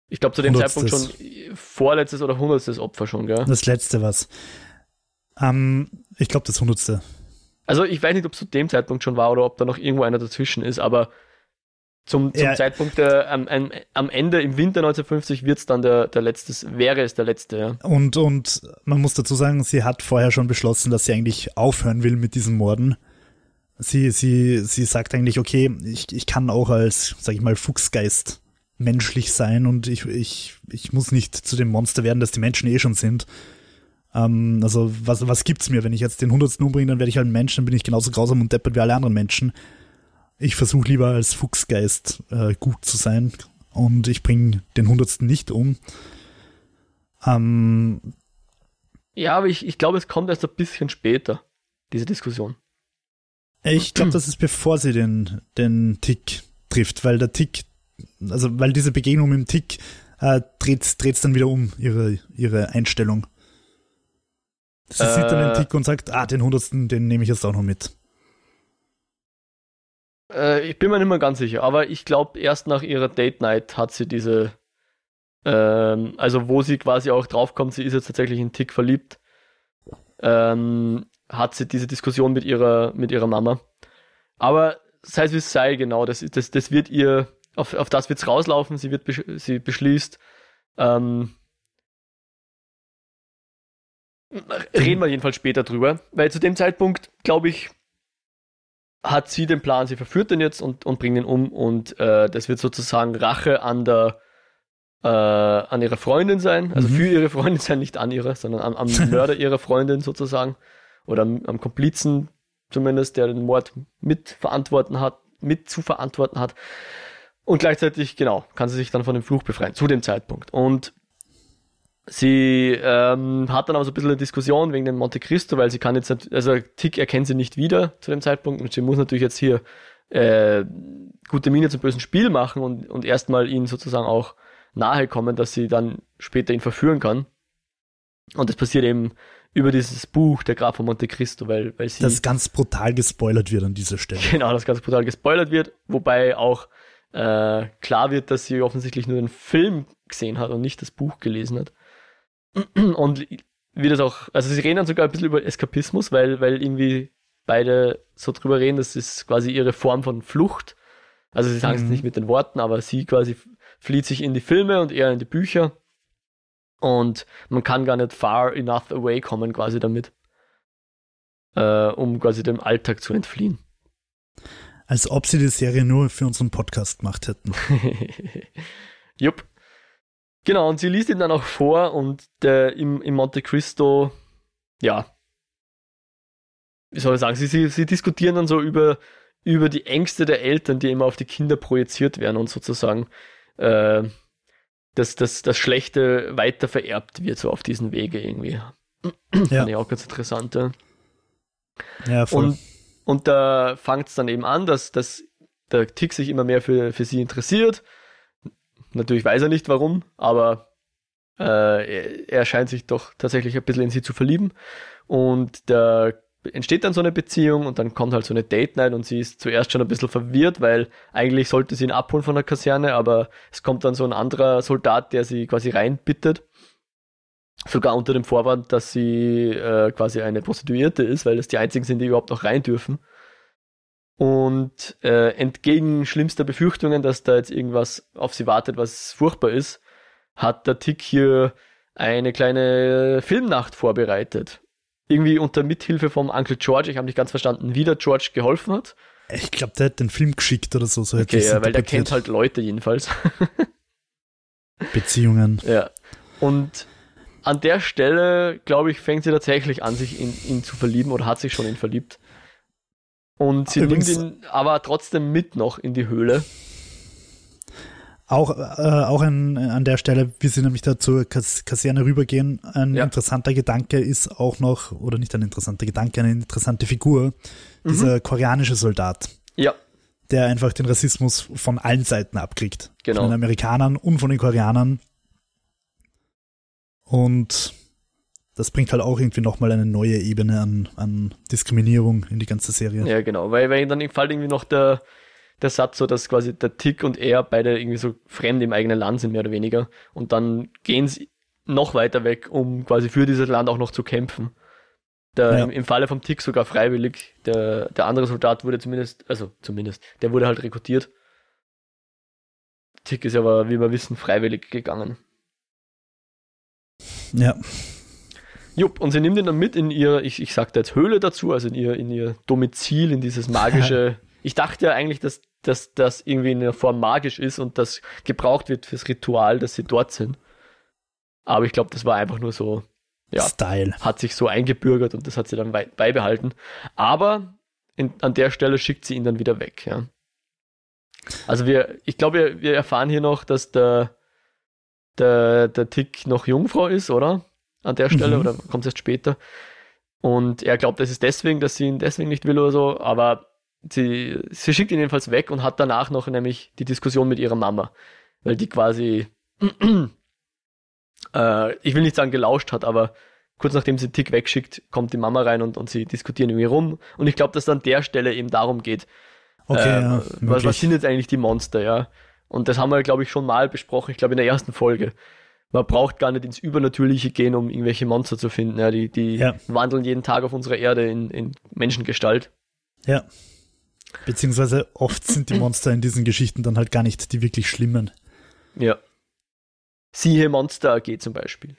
ich glaube zu dem Hundertstes. Zeitpunkt schon vorletztes oder hundertstes Opfer schon, gell? Das letzte was. Ähm, ich glaube das hundertste. Also ich weiß nicht, ob es zu dem Zeitpunkt schon war oder ob da noch irgendwo einer dazwischen ist, aber zum, zum ja. Zeitpunkt der, am, am, Ende im Winter 1950 wird es dann der, der letzte, wäre es der letzte, ja. Und, und man muss dazu sagen, sie hat vorher schon beschlossen, dass sie eigentlich aufhören will mit diesen Morden. Sie, sie, sie sagt eigentlich, okay, ich, ich kann auch als, sag ich mal, Fuchsgeist menschlich sein und ich, ich, ich muss nicht zu dem Monster werden, das die Menschen eh schon sind. Ähm, also was, was gibt's mir, wenn ich jetzt den Hundertsten umbringe, dann werde ich halt ein Mensch, dann bin ich genauso grausam und deppert wie alle anderen Menschen. Ich versuche lieber als Fuchsgeist äh, gut zu sein und ich bringe den Hundertsten nicht um. Ähm, ja, aber ich, ich glaube, es kommt erst ein bisschen später, diese Diskussion. Ich glaube, das ist bevor sie den, den Tick trifft, weil der Tick, also weil diese Begegnung mit dem Tick äh, dreht es dann wieder um, ihre, ihre Einstellung. Sie äh, sieht dann den äh. Tick und sagt, ah, den hundertsten, den nehme ich jetzt auch noch mit. Äh, ich bin mir nicht mehr ganz sicher, aber ich glaube, erst nach ihrer Date Night hat sie diese, ähm, also wo sie quasi auch draufkommt, sie ist jetzt tatsächlich in Tick verliebt, ähm, hat sie diese Diskussion mit ihrer, mit ihrer Mama. Aber sei es wie es sei, genau, das, das, das wird ihr, auf, auf das wird es rauslaufen, sie, wird, sie beschließt, ähm, Reden wir jedenfalls später drüber, weil zu dem Zeitpunkt, glaube ich, hat sie den Plan, sie verführt den jetzt und, und bringt ihn um und äh, das wird sozusagen Rache an der äh, an ihrer Freundin sein, also mhm. für ihre Freundin sein, nicht an ihre, sondern am, am Mörder ihrer Freundin sozusagen oder am, am Komplizen zumindest, der den Mord mitverantworten hat, mit zu verantworten hat. Und gleichzeitig, genau, kann sie sich dann von dem Fluch befreien, zu dem Zeitpunkt. Und Sie ähm, hat dann aber so ein bisschen eine Diskussion wegen dem Monte Cristo, weil sie kann jetzt, also Tick erkennt sie nicht wieder zu dem Zeitpunkt und sie muss natürlich jetzt hier äh, gute Miene zum bösen Spiel machen und, und erstmal ihn sozusagen auch nahe kommen, dass sie dann später ihn verführen kann. Und das passiert eben über dieses Buch, der Graf von Monte Cristo, weil, weil sie. Das ganz brutal gespoilert wird an dieser Stelle. Genau, das ganz brutal gespoilert wird, wobei auch äh, klar wird, dass sie offensichtlich nur den Film gesehen hat und nicht das Buch gelesen hat. Und wie das auch, also sie reden dann sogar ein bisschen über Eskapismus, weil, weil irgendwie beide so drüber reden, das ist quasi ihre Form von Flucht. Also sie sagen es mhm. nicht mit den Worten, aber sie quasi flieht sich in die Filme und eher in die Bücher. Und man kann gar nicht far enough away kommen quasi damit, äh, um quasi dem Alltag zu entfliehen. Als ob sie die Serie nur für unseren Podcast gemacht hätten. Jupp. Genau, und sie liest ihn dann auch vor und der, im, im Monte Cristo, ja, wie soll ich sagen, sie, sie, sie diskutieren dann so über, über die Ängste der Eltern, die immer auf die Kinder projiziert werden und sozusagen äh, dass das, das Schlechte weiter vererbt wird, so auf diesen Wege irgendwie. Ja. Fand ich auch ganz interessant. Ja, ja voll. Und, und da fängt es dann eben an, dass, dass der Tick sich immer mehr für, für sie interessiert Natürlich weiß er nicht warum, aber äh, er scheint sich doch tatsächlich ein bisschen in sie zu verlieben. Und da entsteht dann so eine Beziehung und dann kommt halt so eine Date Night und sie ist zuerst schon ein bisschen verwirrt, weil eigentlich sollte sie ihn abholen von der Kaserne, aber es kommt dann so ein anderer Soldat, der sie quasi reinbittet. Sogar unter dem Vorwand, dass sie äh, quasi eine Prostituierte ist, weil es die einzigen sind, die überhaupt noch rein dürfen. Und äh, entgegen schlimmster Befürchtungen, dass da jetzt irgendwas auf sie wartet, was furchtbar ist, hat der Tick hier eine kleine Filmnacht vorbereitet. Irgendwie unter Mithilfe vom Uncle George, ich habe nicht ganz verstanden, wie der George geholfen hat. Ich glaube, der hat den Film geschickt oder so. so okay, ja, weil der kennt halt Leute jedenfalls. Beziehungen. Ja. Und an der Stelle, glaube ich, fängt sie tatsächlich an, sich in ihn zu verlieben oder hat sich schon in verliebt. Und sie Übrigens, nimmt ihn aber trotzdem mit noch in die Höhle. Auch, äh, auch an, an der Stelle, wie sie nämlich da zur Kas Kaserne rübergehen, ein ja. interessanter Gedanke ist auch noch, oder nicht ein interessanter Gedanke, eine interessante Figur, mhm. dieser koreanische Soldat. Ja. Der einfach den Rassismus von allen Seiten abkriegt. Genau. Von den Amerikanern und von den Koreanern. Und das bringt halt auch irgendwie nochmal eine neue Ebene an, an Diskriminierung in die ganze Serie. Ja, genau, weil, weil dann fällt irgendwie noch der, der Satz so, dass quasi der Tick und er beide irgendwie so fremd im eigenen Land sind, mehr oder weniger. Und dann gehen sie noch weiter weg, um quasi für dieses Land auch noch zu kämpfen. Der, ja. im, im, Falle vom Tick sogar freiwillig. Der, der andere Soldat wurde zumindest, also zumindest, der wurde halt rekrutiert. Tick ist aber, wie wir wissen, freiwillig gegangen. Ja. Jupp, und sie nimmt ihn dann mit in ihr, ich, ich sagte jetzt Höhle dazu, also in ihr, in ihr Domizil, in dieses magische. ich dachte ja eigentlich, dass, dass das irgendwie in der Form magisch ist und das gebraucht wird fürs Ritual, dass sie dort sind. Aber ich glaube, das war einfach nur so, ja, Style. hat sich so eingebürgert und das hat sie dann beibehalten. Aber in, an der Stelle schickt sie ihn dann wieder weg, ja. Also wir, ich glaube, wir, wir erfahren hier noch, dass der, der, der Tick noch Jungfrau ist, oder? An der Stelle mhm. oder kommt es erst später. Und er glaubt, es ist deswegen, dass sie ihn deswegen nicht will oder so, aber sie, sie schickt ihn jedenfalls weg und hat danach noch nämlich die Diskussion mit ihrer Mama, weil die quasi, äh, ich will nicht sagen gelauscht hat, aber kurz nachdem sie Tick wegschickt, kommt die Mama rein und, und sie diskutieren irgendwie rum. Und ich glaube, dass es an der Stelle eben darum geht, okay, äh, ja, was, was sind jetzt eigentlich die Monster, ja? Und das haben wir, glaube ich, schon mal besprochen, ich glaube in der ersten Folge man braucht gar nicht ins Übernatürliche gehen, um irgendwelche Monster zu finden. Ja, die die ja. wandeln jeden Tag auf unserer Erde in, in Menschengestalt. Ja. Beziehungsweise oft sind die Monster in diesen Geschichten dann halt gar nicht die wirklich schlimmen. Ja. Siehe Monster AG zum Beispiel.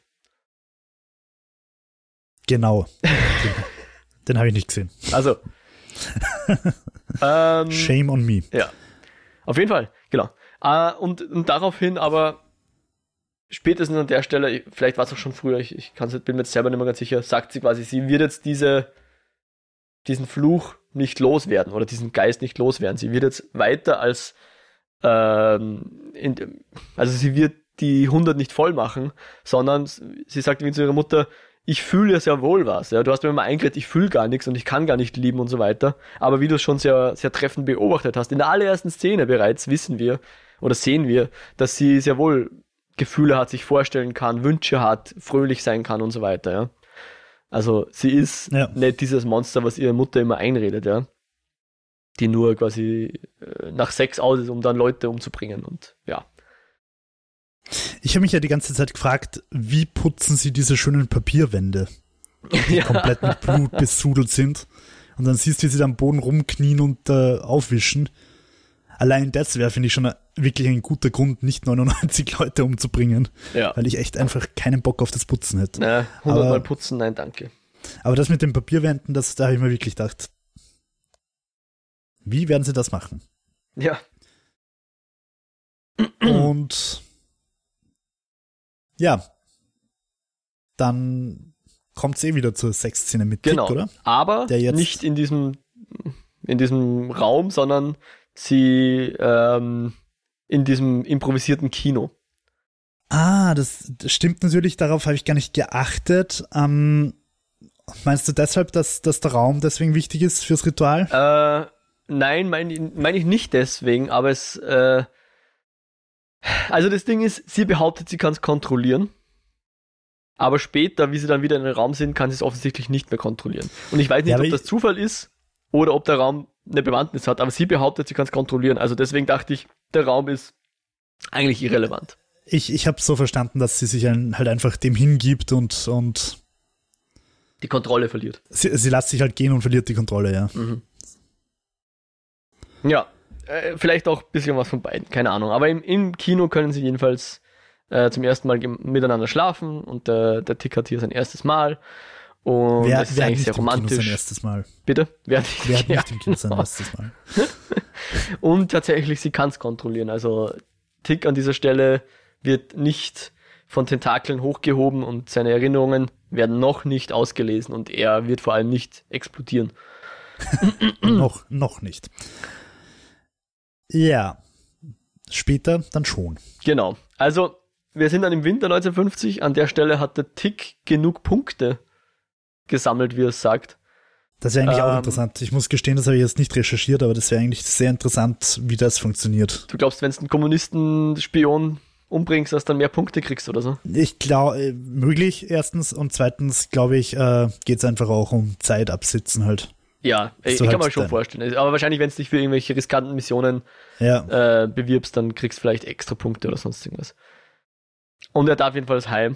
Genau. den, den habe ich nicht gesehen. Also. ähm, Shame on me. Ja. Auf jeden Fall, genau. Uh, und, und daraufhin aber spätestens an der Stelle, vielleicht war es auch schon früher, ich, ich bin mir jetzt selber nicht mehr ganz sicher, sagt sie quasi, sie wird jetzt diese, diesen Fluch nicht loswerden oder diesen Geist nicht loswerden. Sie wird jetzt weiter als, ähm, in, also sie wird die 100 nicht voll machen, sondern sie sagt wie zu ihrer Mutter, ich fühle ja sehr wohl was. Ja. Du hast mir immer eingeredet, ich fühle gar nichts und ich kann gar nicht lieben und so weiter. Aber wie du es schon sehr, sehr treffend beobachtet hast, in der allerersten Szene bereits wissen wir oder sehen wir, dass sie sehr wohl Gefühle hat, sich vorstellen kann, Wünsche hat, fröhlich sein kann und so weiter, ja. Also sie ist ja. nicht dieses Monster, was ihre Mutter immer einredet, ja. Die nur quasi äh, nach Sex aus ist, um dann Leute umzubringen und ja. Ich habe mich ja die ganze Zeit gefragt, wie putzen sie diese schönen Papierwände, die ja. komplett mit Blut besudelt sind. Und dann siehst du, wie sie am Boden rumknien und äh, aufwischen. Allein das wäre, finde ich, schon wirklich ein guter Grund, nicht 99 Leute umzubringen. Ja. Weil ich echt einfach keinen Bock auf das Putzen hätte. Na, 100 Mal putzen, nein, danke. Aber das mit den Papierwänden, das, da habe ich mir wirklich gedacht, wie werden sie das machen? Ja. Und ja, dann kommt es eh wieder zur Sexszene mit genau. Tick, oder? Aber nicht in diesem, in diesem Raum, sondern sie ähm, in diesem improvisierten Kino. Ah, das, das stimmt natürlich, darauf habe ich gar nicht geachtet. Ähm, meinst du deshalb, dass, dass der Raum deswegen wichtig ist fürs Ritual? Äh, nein, meine mein ich nicht deswegen, aber es. Äh, also das Ding ist, sie behauptet, sie kann es kontrollieren. Aber später, wie sie dann wieder in den Raum sind, kann sie es offensichtlich nicht mehr kontrollieren. Und ich weiß nicht, ja, ob das Zufall ist oder ob der Raum eine Bewandtnis hat, aber sie behauptet, sie kann es kontrollieren. Also deswegen dachte ich, der Raum ist eigentlich irrelevant. Ich, ich habe so verstanden, dass sie sich ein, halt einfach dem hingibt und, und die Kontrolle verliert. Sie, sie lässt sich halt gehen und verliert die Kontrolle, ja. Mhm. Ja, äh, vielleicht auch ein bisschen was von beiden, keine Ahnung. Aber im, im Kino können sie jedenfalls äh, zum ersten Mal miteinander schlafen und äh, der Tick hat hier sein erstes Mal. Und wer, das ist eigentlich nicht sehr romantisch. sein erstes Mal? Bitte? Wer hat, Wer hat ja, nicht im Kino sein genau. erstes Mal? Und tatsächlich, sie kann es kontrollieren. Also Tick an dieser Stelle wird nicht von Tentakeln hochgehoben und seine Erinnerungen werden noch nicht ausgelesen und er wird vor allem nicht explodieren. noch, noch nicht. Ja. Später dann schon. Genau. Also, wir sind dann im Winter 1950. An der Stelle hat der Tick genug Punkte gesammelt, wie er es sagt. Das wäre eigentlich auch Ähm, interessant. Ich muss gestehen, das habe ich jetzt nicht recherchiert, aber das wäre eigentlich sehr interessant, wie das funktioniert. Du glaubst, wenn du einen Kommunisten-Spion umbringst, dass du dann mehr Punkte kriegst oder so? Ich glaube, äh, möglich erstens und zweitens, glaube ich, äh, geht es einfach auch um Zeit absitzen halt. Ja, ich, So ich kann halt mir schon vorstellen. Aber wahrscheinlich, wenn du dich für irgendwelche riskanten Missionen Ja, äh, bewirbst, dann kriegst du vielleicht extra Punkte oder sonst irgendwas. Und er darf jedenfalls heim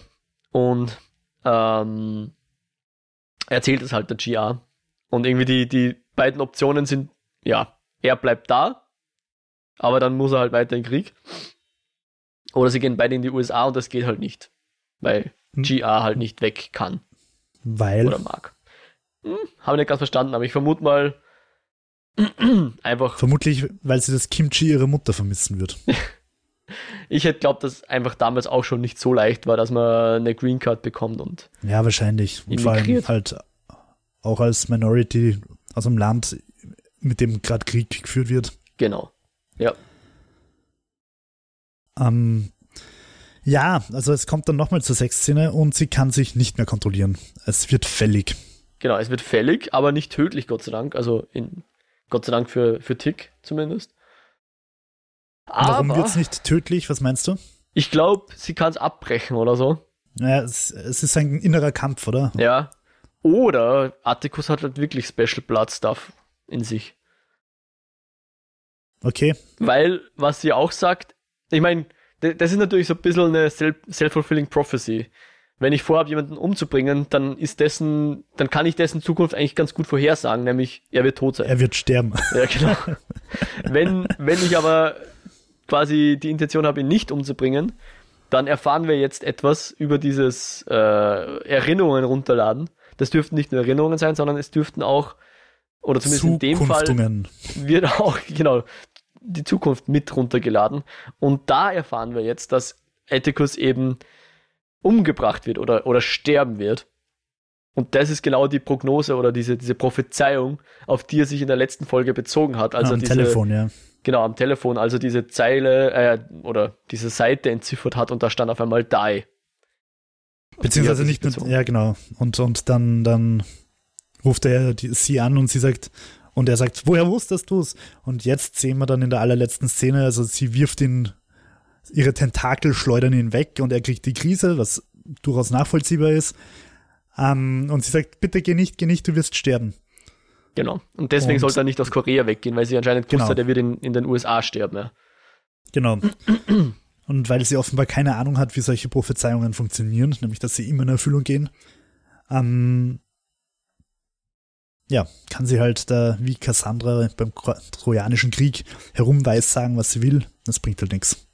und ähm, erzählt es halt der GA. Und irgendwie die, die beiden Optionen sind, ja, er bleibt da, aber dann muss er halt weiter in den Krieg. Oder sie gehen beide in die USA und das geht halt nicht, weil Hm. GA halt nicht weg kann weil. oder mag. Hm, Habe nicht ganz verstanden, aber ich vermute mal einfach Vermutlich, weil sie das Kimchi ihrer Mutter vermissen wird. Ich hätte glaubt, dass einfach damals auch schon nicht so leicht war, dass man eine Green Card bekommt und Ja, wahrscheinlich. Und vor allem halt auch als Minority aus einem Land, mit dem gerade Krieg geführt wird. genau. Ja, Ähm, ja, also es kommt dann nochmal zur Sexszene und sie kann sich nicht mehr kontrollieren. Es wird fällig. genau. Es wird fällig, aber nicht tödlich, Gott sei Dank. Also in, Gott sei Dank für, für Tick zumindest. Warum Aber wird's nicht tödlich? Was meinst du? ich glaube, sie kann es abbrechen oder so. Naja, es, es ist ein innerer Kampf, oder? Ja. Oder Atticus hat halt wirklich Special Blood Stuff in sich. Okay. Weil, was sie auch sagt, ich meine, das ist natürlich so ein bisschen eine Sel- self-fulfilling prophecy. Wenn ich vorhabe, jemanden umzubringen, dann ist dessen, dann kann ich dessen Zukunft eigentlich ganz gut vorhersagen, nämlich er wird tot sein. Er wird sterben. Ja, genau. wenn, wenn ich aber quasi die Intention habe, ihn nicht umzubringen, dann erfahren wir jetzt etwas über dieses äh, Erinnerungen runterladen. Das dürften nicht nur Erinnerungen sein, sondern es dürften auch, oder zumindest in dem Fall, wird auch, genau, die Zukunft mit runtergeladen. Und da erfahren wir jetzt, dass Atticus eben umgebracht wird oder, oder sterben wird. Und das ist genau die Prognose oder diese, diese Prophezeiung, auf die er sich in der letzten Folge bezogen hat. Also am diese, Telefon, ja. Genau, am Telefon, also diese Zeile äh, oder diese Seite entziffert hat und da stand auf einmal Die. Beziehungsweise nicht bezogen. ja genau. Und, und dann, dann ruft er die, sie an und sie sagt, und er sagt, woher wusstest du es? Und jetzt sehen wir dann in der allerletzten Szene, also sie wirft ihn, ihre Tentakel schleudern ihn weg und er kriegt die Krise, was durchaus nachvollziehbar ist. Ähm, und sie sagt, bitte geh nicht, geh nicht, du wirst sterben. Genau. Und deswegen Und- sollte er nicht aus Korea weggehen, weil sie anscheinend gewusst Genau. hat, er wird in, in den USA sterben. Ja. Genau. Und weil sie offenbar keine Ahnung hat, wie solche Prophezeiungen funktionieren, nämlich dass sie immer in Erfüllung gehen, ähm, ja, kann sie halt da wie Cassandra beim Trojanischen Krieg herumweissagen, was sie will. Das bringt halt nichts.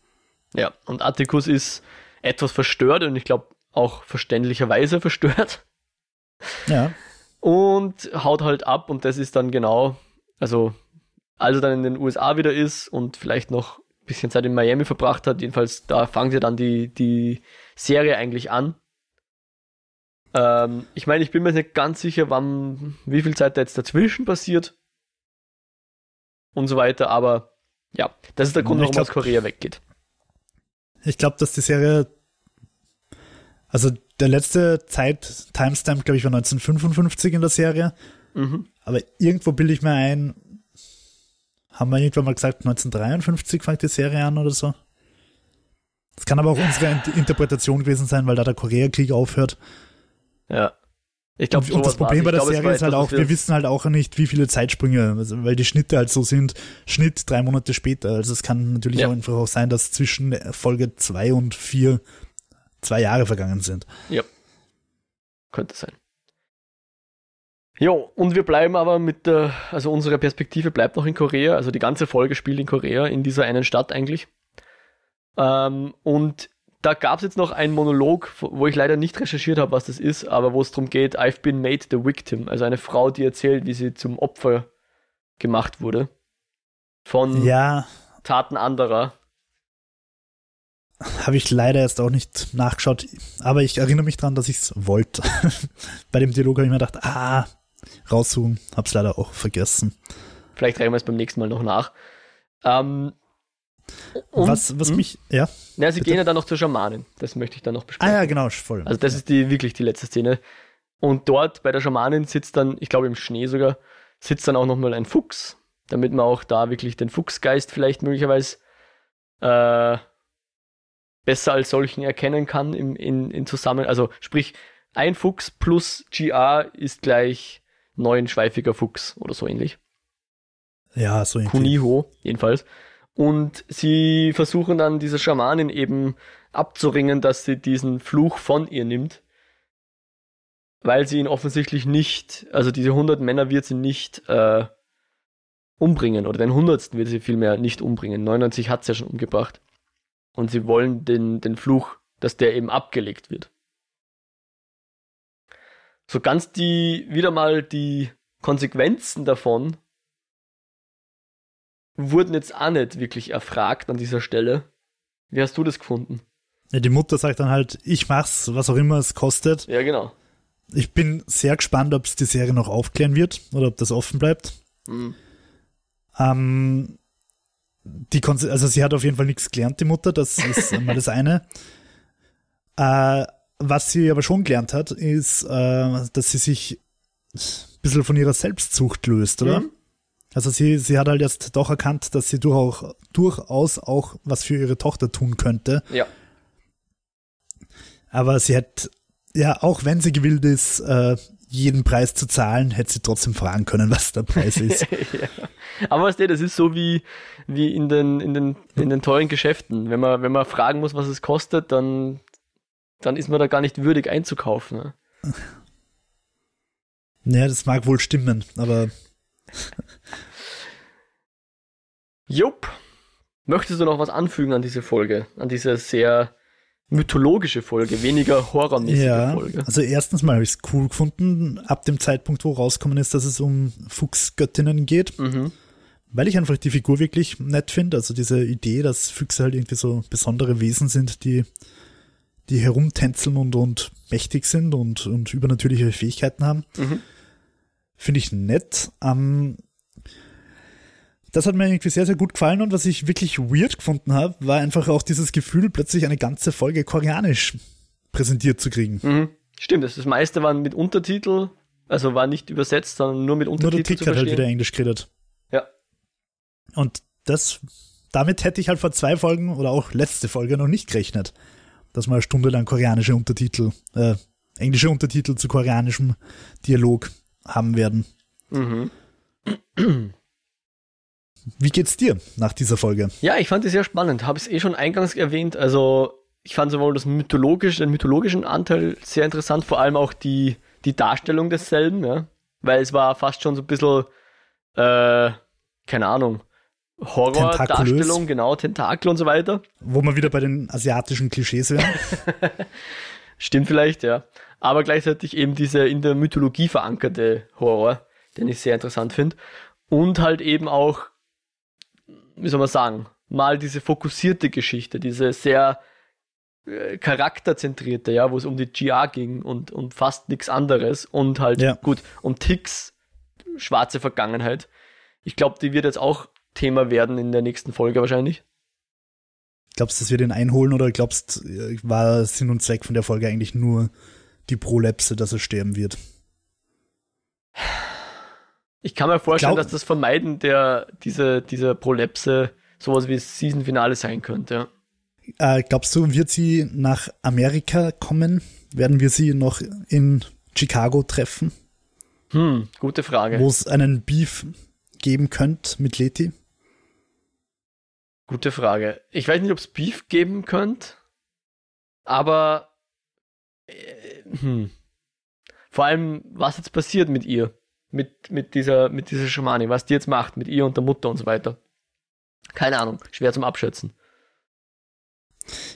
ja. Und Atticus ist etwas verstört und ich glaube auch verständlicherweise verstört. Ja, und haut halt ab und das ist dann genau, also als er dann in den USA wieder ist und vielleicht noch ein bisschen Zeit in Miami verbracht hat, jedenfalls da fangen sie dann die, die Serie eigentlich an. Ähm, ich meine, ich bin mir nicht ganz sicher, wann, wie viel Zeit da jetzt dazwischen passiert und so weiter, aber ja, das ist der Grund, Ich warum glaub- aus Korea weggeht. ich glaube, dass die Serie, also der letzte Zeit, Timestamp, glaube ich, war 1955 in der Serie, Mhm. aber irgendwo bilde ich mir ein, haben wir irgendwann mal gesagt, 1953 fängt die Serie an oder so. Das kann aber auch unsere Int- Interpretation gewesen sein, weil da der Koreakrieg aufhört. Ja. Ich glaube, und, und das Problem bei der Serie ist halt auch, wir wir wissen halt auch nicht, wie viele Zeitsprünge, also, weil die Schnitte halt so sind. Schnitt drei Monate später. Also es kann natürlich Ja. auch einfach auch sein, dass zwischen Folge zwei und vier zwei Jahre vergangen sind. Ja. Könnte sein. Jo, und wir bleiben aber mit der, also unsere Perspektive bleibt noch in Korea, also die ganze Folge spielt in Korea, in dieser einen Stadt eigentlich. Ähm, und da gab es jetzt noch einen Monolog, wo ich leider nicht recherchiert habe, was das ist, aber wo es darum geht, I've been made the victim. Also eine Frau, die erzählt, wie sie zum Opfer gemacht wurde. Von Ja, Taten anderer. Habe ich leider erst auch nicht nachgeschaut, aber ich erinnere mich dran, dass ich es wollte. Bei dem Dialog habe ich mir gedacht, ah, raussuchen, hab's leider auch vergessen. Vielleicht reichen wir es beim nächsten Mal noch nach. Ähm, und- was was hm? mich, ja. Ja, sie bitte? gehen ja dann noch zur Schamanin. Das möchte ich dann noch Ah besprechen. ja, genau, voll. Also das ist die wirklich die letzte Szene. Und dort bei der Schamanin sitzt dann, ich glaube im Schnee sogar, sitzt dann auch nochmal ein Fuchs, damit man auch da wirklich den Fuchsgeist vielleicht möglicherweise äh, besser als solchen erkennen kann im, in, in Zusammen. Also sprich, ein Fuchs plus GR ist gleich neun schweifiger Fuchs oder so ähnlich. ja, so irgendwie. Kuniho, jedenfalls. Und sie versuchen dann dieser Schamanin eben abzuringen, dass sie diesen Fluch von ihr nimmt. Weil sie ihn offensichtlich nicht, also diese 100 Männer wird sie nicht äh, umbringen. Oder den 100. wird sie vielmehr nicht umbringen. 99 hat sie ja schon umgebracht. Und sie wollen den, den Fluch, dass der eben abgelegt wird. So ganz die, wieder mal die Konsequenzen davon wurden jetzt auch nicht wirklich erfragt an dieser Stelle. Wie hast du das gefunden? Ja, die Mutter sagt dann halt, ich mach's, was auch immer es kostet. Ja, genau. Ich bin sehr gespannt, ob es die Serie noch aufklären wird oder ob das offen bleibt. Mhm. Ähm, die Konse also sie hat auf jeden Fall nichts gelernt, die Mutter, das ist mal das eine. Äh, was sie aber schon gelernt hat, ist, äh, dass sie sich ein bisschen von ihrer Selbstzucht löst, oder? Mhm. Also sie, sie hat halt jetzt doch erkannt, dass sie durchaus, durchaus auch was für ihre Tochter tun könnte. Ja. Aber sie hätte, ja, auch wenn sie gewillt ist, äh, jeden Preis zu zahlen, hätte sie trotzdem fragen können, was der Preis ist. ja. Aber weißt du, das ist so wie, wie in, den, in, den, in den teuren Geschäften. Wenn man, wenn man fragen muss, was es kostet, dann, dann ist man da gar nicht würdig einzukaufen. Ne? naja, das mag wohl stimmen, aber Jupp. Möchtest du noch was anfügen an diese Folge? An diese sehr mythologische Folge, weniger horrormäßige ja. Folge? Also erstens mal habe ich es cool gefunden, ab dem Zeitpunkt, wo rauskommen ist, dass es um Fuchsgöttinnen geht, Mhm. weil ich einfach die Figur wirklich nett finde. Also diese Idee, dass Füchse halt irgendwie so besondere Wesen sind, die, die herumtänzeln und, und mächtig sind und, und übernatürliche Fähigkeiten haben. Mhm. Finde ich nett. Ähm, das hat mir irgendwie sehr, sehr gut gefallen und was ich wirklich weird gefunden habe, war einfach auch dieses Gefühl, plötzlich eine ganze Folge koreanisch präsentiert zu kriegen. Mhm. Stimmt, das, das meiste waren mit Untertitel, also war nicht übersetzt, sondern nur mit Nur der Untertitel Tick zu hat halt wieder Englisch geredet. Ja. Und das, damit hätte ich halt vor zwei Folgen oder auch letzte Folge noch nicht gerechnet, dass wir eine Stunde lang koreanische Untertitel, äh, englische Untertitel zu koreanischem Dialog haben werden. Mhm. Wie geht's dir nach dieser Folge? Ja, ich fand die sehr spannend. Habe es eh schon eingangs erwähnt. Also ich fand sowohl das mythologische, den mythologischen Anteil sehr interessant, vor allem auch die, die Darstellung desselben, ja. Weil es war fast schon so ein bisschen, äh, keine Ahnung, Horror-Darstellung, genau, Tentakel und so weiter. Wo wir wieder bei den asiatischen Klischees wären. Stimmt vielleicht, ja. Aber gleichzeitig eben diese in der Mythologie verankerte Horror, den ich sehr interessant finde. Und halt eben auch, wie soll man sagen, mal diese fokussierte Geschichte, diese sehr äh, charakterzentrierte, ja, wo es um die GR ging und um fast nichts anderes und halt, Ja. gut, um Ticks schwarze Vergangenheit. Ich glaube, die wird jetzt auch Thema werden in der nächsten Folge wahrscheinlich. Glaubst du, dass wir den einholen oder glaubst, äh, war Sinn und Zweck von der Folge eigentlich nur die Prolepse, dass er sterben wird? Ich kann mir vorstellen, Glaub- dass das Vermeiden der, diese, dieser Prolepse sowas wie Season-Finale sein könnte. Äh, glaubst du, wird sie nach Amerika kommen? Werden wir sie noch in Chicago treffen, Hm, gute Frage. wo es einen Beef geben könnte mit Leti? Gute Frage. Ich weiß nicht, ob es Beef geben könnte, aber äh, hm. vor allem, was jetzt passiert mit ihr? Mit, mit, dieser, mit dieser Schamanin, was die jetzt macht, mit ihr und der Mutter und so weiter. Keine Ahnung, schwer zum Abschätzen.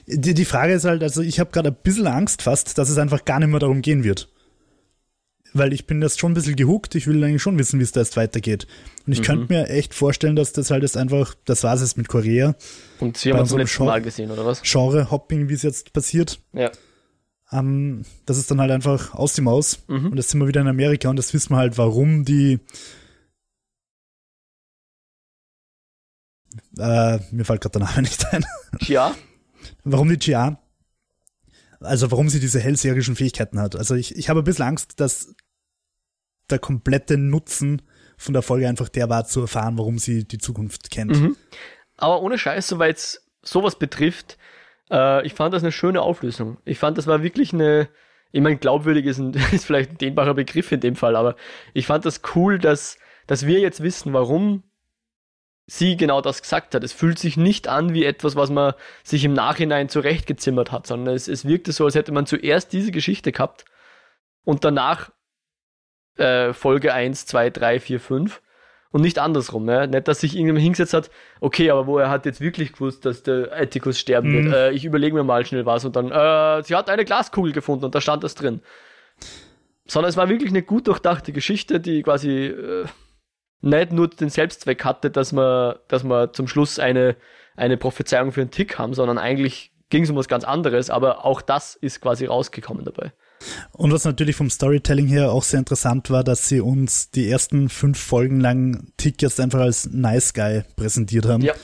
Die, die Frage ist halt, also ich habe gerade ein bisschen Angst fast, dass es einfach gar nicht mehr darum gehen wird. Weil ich bin jetzt schon ein bisschen gehuckt, ich will eigentlich schon wissen, wie es da jetzt weitergeht. Und ich mhm. könnte mir echt vorstellen, dass das halt jetzt einfach, das war es jetzt mit Korea. Und sie haben so zum letzten Mal gesehen, oder was? Genre-Hopping, wie es jetzt passiert. Ja. Ähm, das ist dann halt einfach aus die Maus. Mhm. Und jetzt sind wir wieder in Amerika und das wissen wir halt, warum die Äh, mir fällt gerade der Name nicht ein. Chia? Warum die Chia? Also warum sie diese hellseherischen Fähigkeiten hat. Also ich, ich habe ein bisschen Angst, dass der komplette Nutzen von der Folge einfach der war, zu erfahren, warum sie die Zukunft kennt. Mhm. Aber ohne Scheiß, soweit es sowas betrifft, äh, ich fand das eine schöne Auflösung. Ich fand, das war wirklich eine, ich meine, glaubwürdig ist, ein, ist vielleicht ein dehnbarer Begriff in dem Fall, aber ich fand das cool, dass, dass wir jetzt wissen, warum sie genau das gesagt hat. Es fühlt sich nicht an wie etwas, was man sich im Nachhinein zurechtgezimmert hat, sondern es, es wirkte so, als hätte man zuerst diese Geschichte gehabt und danach äh, Folge 1, 2, 3, 4, 5 und nicht andersrum. Ja? Nicht, dass sich irgendjemand hingesetzt hat, okay, aber wo er hat jetzt wirklich gewusst, dass der Atticus sterben mhm. wird. Äh, ich überlege mir mal schnell was und dann, äh, sie hat eine Glaskugel gefunden und da stand das drin. Sondern es war wirklich eine gut durchdachte Geschichte, die quasi äh, nicht nur den Selbstzweck hatte, dass wir, dass wir zum Schluss eine, eine Prophezeiung für einen Tick haben, sondern eigentlich ging es um was ganz anderes, aber auch das ist quasi rausgekommen dabei. Und was natürlich vom Storytelling her auch sehr interessant war, dass sie uns die ersten fünf Folgen lang Tick jetzt einfach als Nice Guy präsentiert haben. Ja.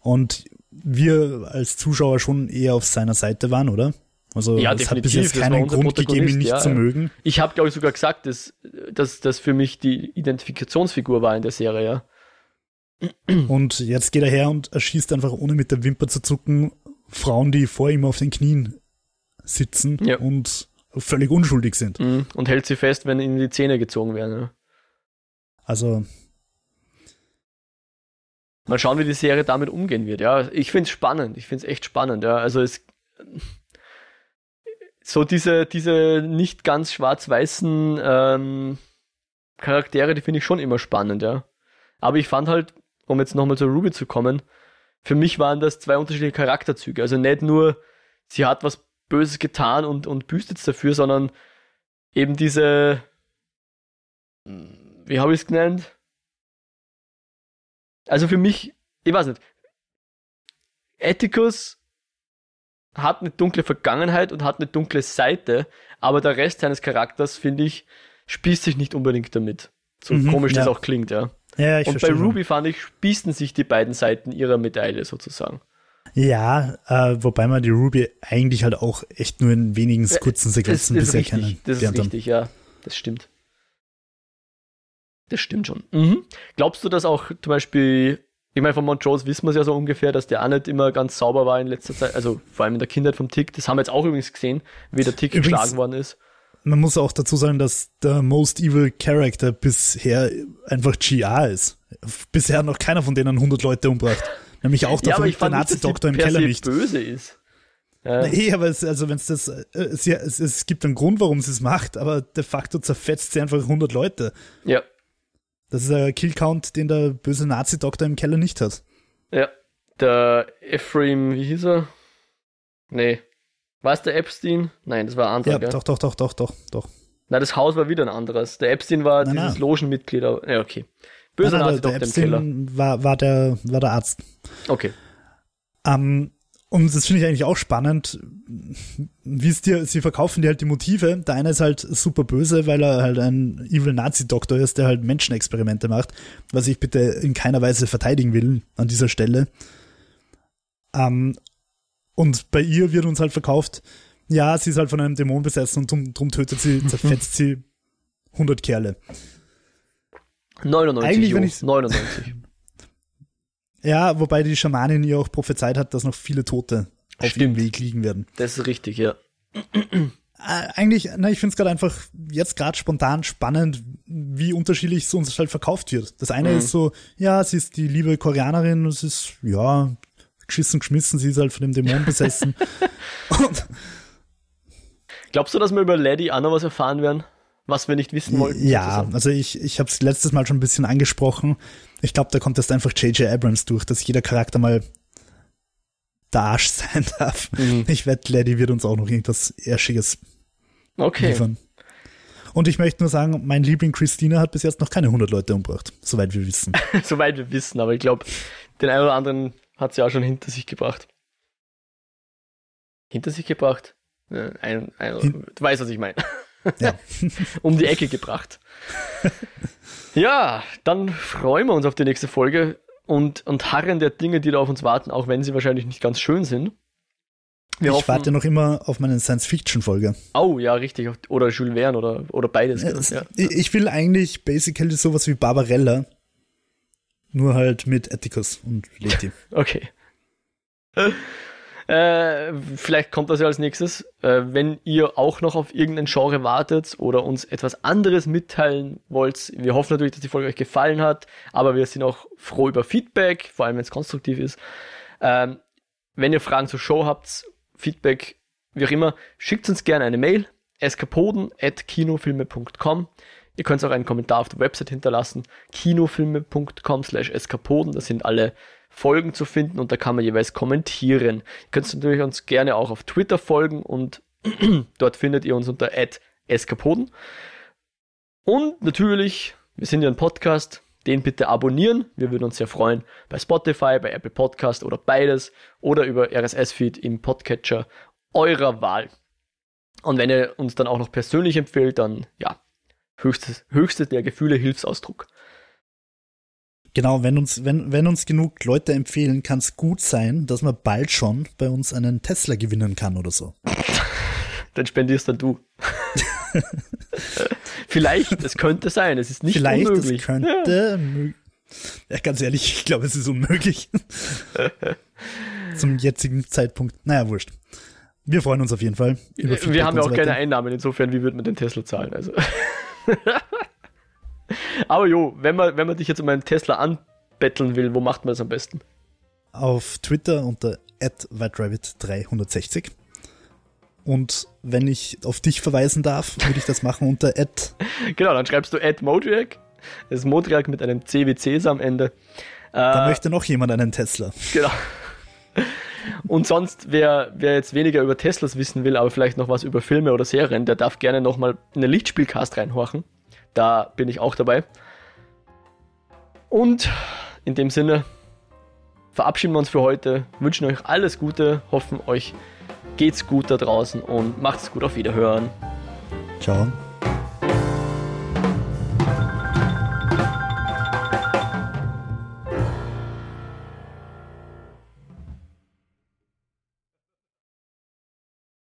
Und wir als Zuschauer schon eher auf seiner Seite waren, oder? Also ja, es hat bis jetzt keinen Grund gegeben, ihn nicht ja, zu mögen. Ich habe, glaube ich, sogar gesagt, dass, das für mich die Identifikationsfigur war in der Serie, ja. Und jetzt geht er her und erschießt einfach, ohne mit der Wimper zu zucken, Frauen, die vor ihm auf den Knien sitzen ja. und völlig unschuldig sind. Mhm. Und hält sie fest, wenn ihnen die Zähne gezogen werden. Ja. Also. Mal schauen, wie die Serie damit umgehen wird. Ja, ich finde es spannend. Ich finde es echt spannend. Ja, also es so diese, diese nicht ganz schwarz-weißen ähm, Charaktere, die finde ich schon immer spannend, ja. Aber ich fand halt, um jetzt nochmal zu Ruby zu kommen, für mich waren das zwei unterschiedliche Charakterzüge. Also nicht nur, sie hat was Böses getan und, und büstet dafür, sondern eben diese, wie habe ich es genannt? Also für mich, ich weiß nicht, Ethicus hat eine dunkle Vergangenheit und hat eine dunkle Seite, aber der Rest seines Charakters, finde ich, spießt sich nicht unbedingt damit. So mhm, komisch ja. das auch klingt, ja. ja ich und bei Ruby fand ich, spießen sich die beiden Seiten ihrer Medaille sozusagen. Ja, äh, wobei man die Ruby eigentlich halt auch echt nur in wenigen kurzen Sequenzen bisher richtig, kennen. Das ist richtig, ja. Das stimmt. Das stimmt schon. Mhm. Glaubst du, dass auch zum Beispiel ich meine, von Montrose wissen wir es ja so ungefähr, dass der auch nicht immer ganz sauber war in letzter Zeit, also vor allem in der Kindheit vom Tick. Das haben wir jetzt auch übrigens gesehen, wie der Tick übrigens, geschlagen worden ist. Man muss auch dazu sagen, dass der Most Evil Character bisher einfach GR ist. Bisher noch keiner von denen 100 Leute umbracht. Nämlich auch der, ja, der Nazi-Doktor im Keller nicht. böse ist. Ja. Nee, aber es, also wenn es das, äh, es, es, es gibt einen Grund, warum sie es macht, aber de facto zerfetzt sie einfach 100 Leute. Ja. Das ist ein Killcount, den der böse Nazi-Doktor im Keller nicht hat. Ja, der Ephraim, wie hieß er? Nee. War es der Epstein? Nein, das war ein anderer. Ja, doch, doch, doch, doch, doch, doch. Na, das Haus war wieder ein anderes. Der Epstein war nein, dieses nein. Logenmitglied. Ja, okay. Böse Nazi-Doktor im Keller. War, war, der, war der Arzt. Okay. Ähm, und das finde ich eigentlich auch spannend, wie es dir, sie verkaufen dir halt die Motive. Der eine ist halt super böse, weil er halt ein Evil Nazi-Doktor ist, der halt Menschenexperimente macht, was ich bitte in keiner Weise verteidigen will an dieser Stelle. Ähm, und bei ihr wird uns halt verkauft, ja, sie ist halt von einem Dämon besessen und drum, drum tötet sie, zerfetzt sie 100 Kerle. 99, Eigentlich, wenn ich 99. Ja, wobei die Schamanin ja auch prophezeit hat, dass noch viele Tote auf Stimmt. ihrem Weg liegen werden. Das ist richtig, ja. Äh, eigentlich, na, ich finde es gerade einfach jetzt gerade spontan spannend, wie unterschiedlich es uns halt verkauft wird. Das eine mhm. ist so, ja, sie ist die liebe Koreanerin, es ist, ja, geschissen, geschmissen, sie ist halt von dem Dämon besessen. Glaubst du, dass wir über Lady noch was erfahren werden? Was wir nicht wissen wollten. Ja, sozusagen. also ich, ich habe es letztes Mal schon ein bisschen angesprochen. Ich glaube, da kommt jetzt einfach J.J. Abrams durch, dass jeder Charakter mal der Arsch sein darf. Mhm. Ich wette, Lady wird uns auch noch irgendwas Erschiges okay. liefern. Und ich möchte nur sagen, mein Liebling Christina hat bis jetzt noch keine 100 Leute umgebracht, soweit wir wissen. soweit wir wissen, aber ich glaube, den einen oder anderen hat sie auch schon hinter sich gebracht. Hinter sich gebracht? Ein, ein, Hin du weißt, was ich meine. Ja. um die Ecke gebracht. ja, dann freuen wir uns auf die nächste Folge und, und harren der Dinge, die da auf uns warten, auch wenn sie wahrscheinlich nicht ganz schön sind. Wir ich hoffen, warte noch immer auf meine Science-Fiction-Folge. Oh, ja, richtig. Oder Jules Verne oder, oder beides. Es, ja. Ich will eigentlich basically sowas wie Barbarella. Nur halt mit Atticus und Leti. okay. Äh, vielleicht kommt das ja als nächstes. Äh, wenn ihr auch noch auf irgendein Genre wartet oder uns etwas anderes mitteilen wollt, wir hoffen natürlich, dass die Folge euch gefallen hat, aber wir sind auch froh über Feedback, vor allem wenn es konstruktiv ist. Ähm, wenn ihr Fragen zur Show habt, Feedback, wie auch immer, schickt uns gerne eine Mail, eskapoden.kinofilme.com. Ihr könnt auch einen Kommentar auf der Website hinterlassen, kinofilme.com slash eskapoden. Das sind alle Folgen zu finden und da kann man jeweils kommentieren. Ihr könnt natürlich uns gerne auch auf Twitter folgen und dort findet ihr uns unter eskapoden. Und natürlich, wir sind ja ein Podcast, den bitte abonnieren. Wir würden uns sehr freuen. Bei Spotify, bei Apple Podcast oder beides oder über RSS-Feed im Podcatcher eurer Wahl. Und wenn ihr uns dann auch noch persönlich empfehlt, dann ja, höchstes, höchstes der Gefühle Hilfsausdruck. Genau, wenn uns, wenn, wenn uns genug Leute empfehlen, kann es gut sein, dass man bald schon bei uns einen Tesla gewinnen kann oder so. dann spendierst dann du. Vielleicht, es könnte sein, es ist nicht Vielleicht, unmöglich. Es könnte ja. ja, ganz ehrlich, ich glaube, es ist unmöglich. Zum jetzigen Zeitpunkt. Naja, wurscht. Wir freuen uns auf jeden Fall. wir haben ja auch keine Einnahmen, insofern, wie wird man den Tesla zahlen? Also. Aber jo, wenn man, wenn man dich jetzt um einen Tesla anbetteln will, wo macht man das am besten? Auf Twitter unter whiterabbit360. Und wenn ich auf dich verweisen darf, würde ich das machen unter at. Genau, dann schreibst du at Modriac. Das ist Modriac mit einem CWCs am Ende. Da äh, möchte noch jemand einen Tesla. Genau. Und sonst, wer, wer jetzt weniger über Teslas wissen will, aber vielleicht noch was über Filme oder Serien, der darf gerne nochmal in den Lichtspielcast reinhorchen. Da bin ich auch dabei. Und in dem Sinne verabschieden wir uns für heute, wünschen euch alles Gute, hoffen euch geht's gut da draußen und macht's gut auf Wiederhören. Ciao.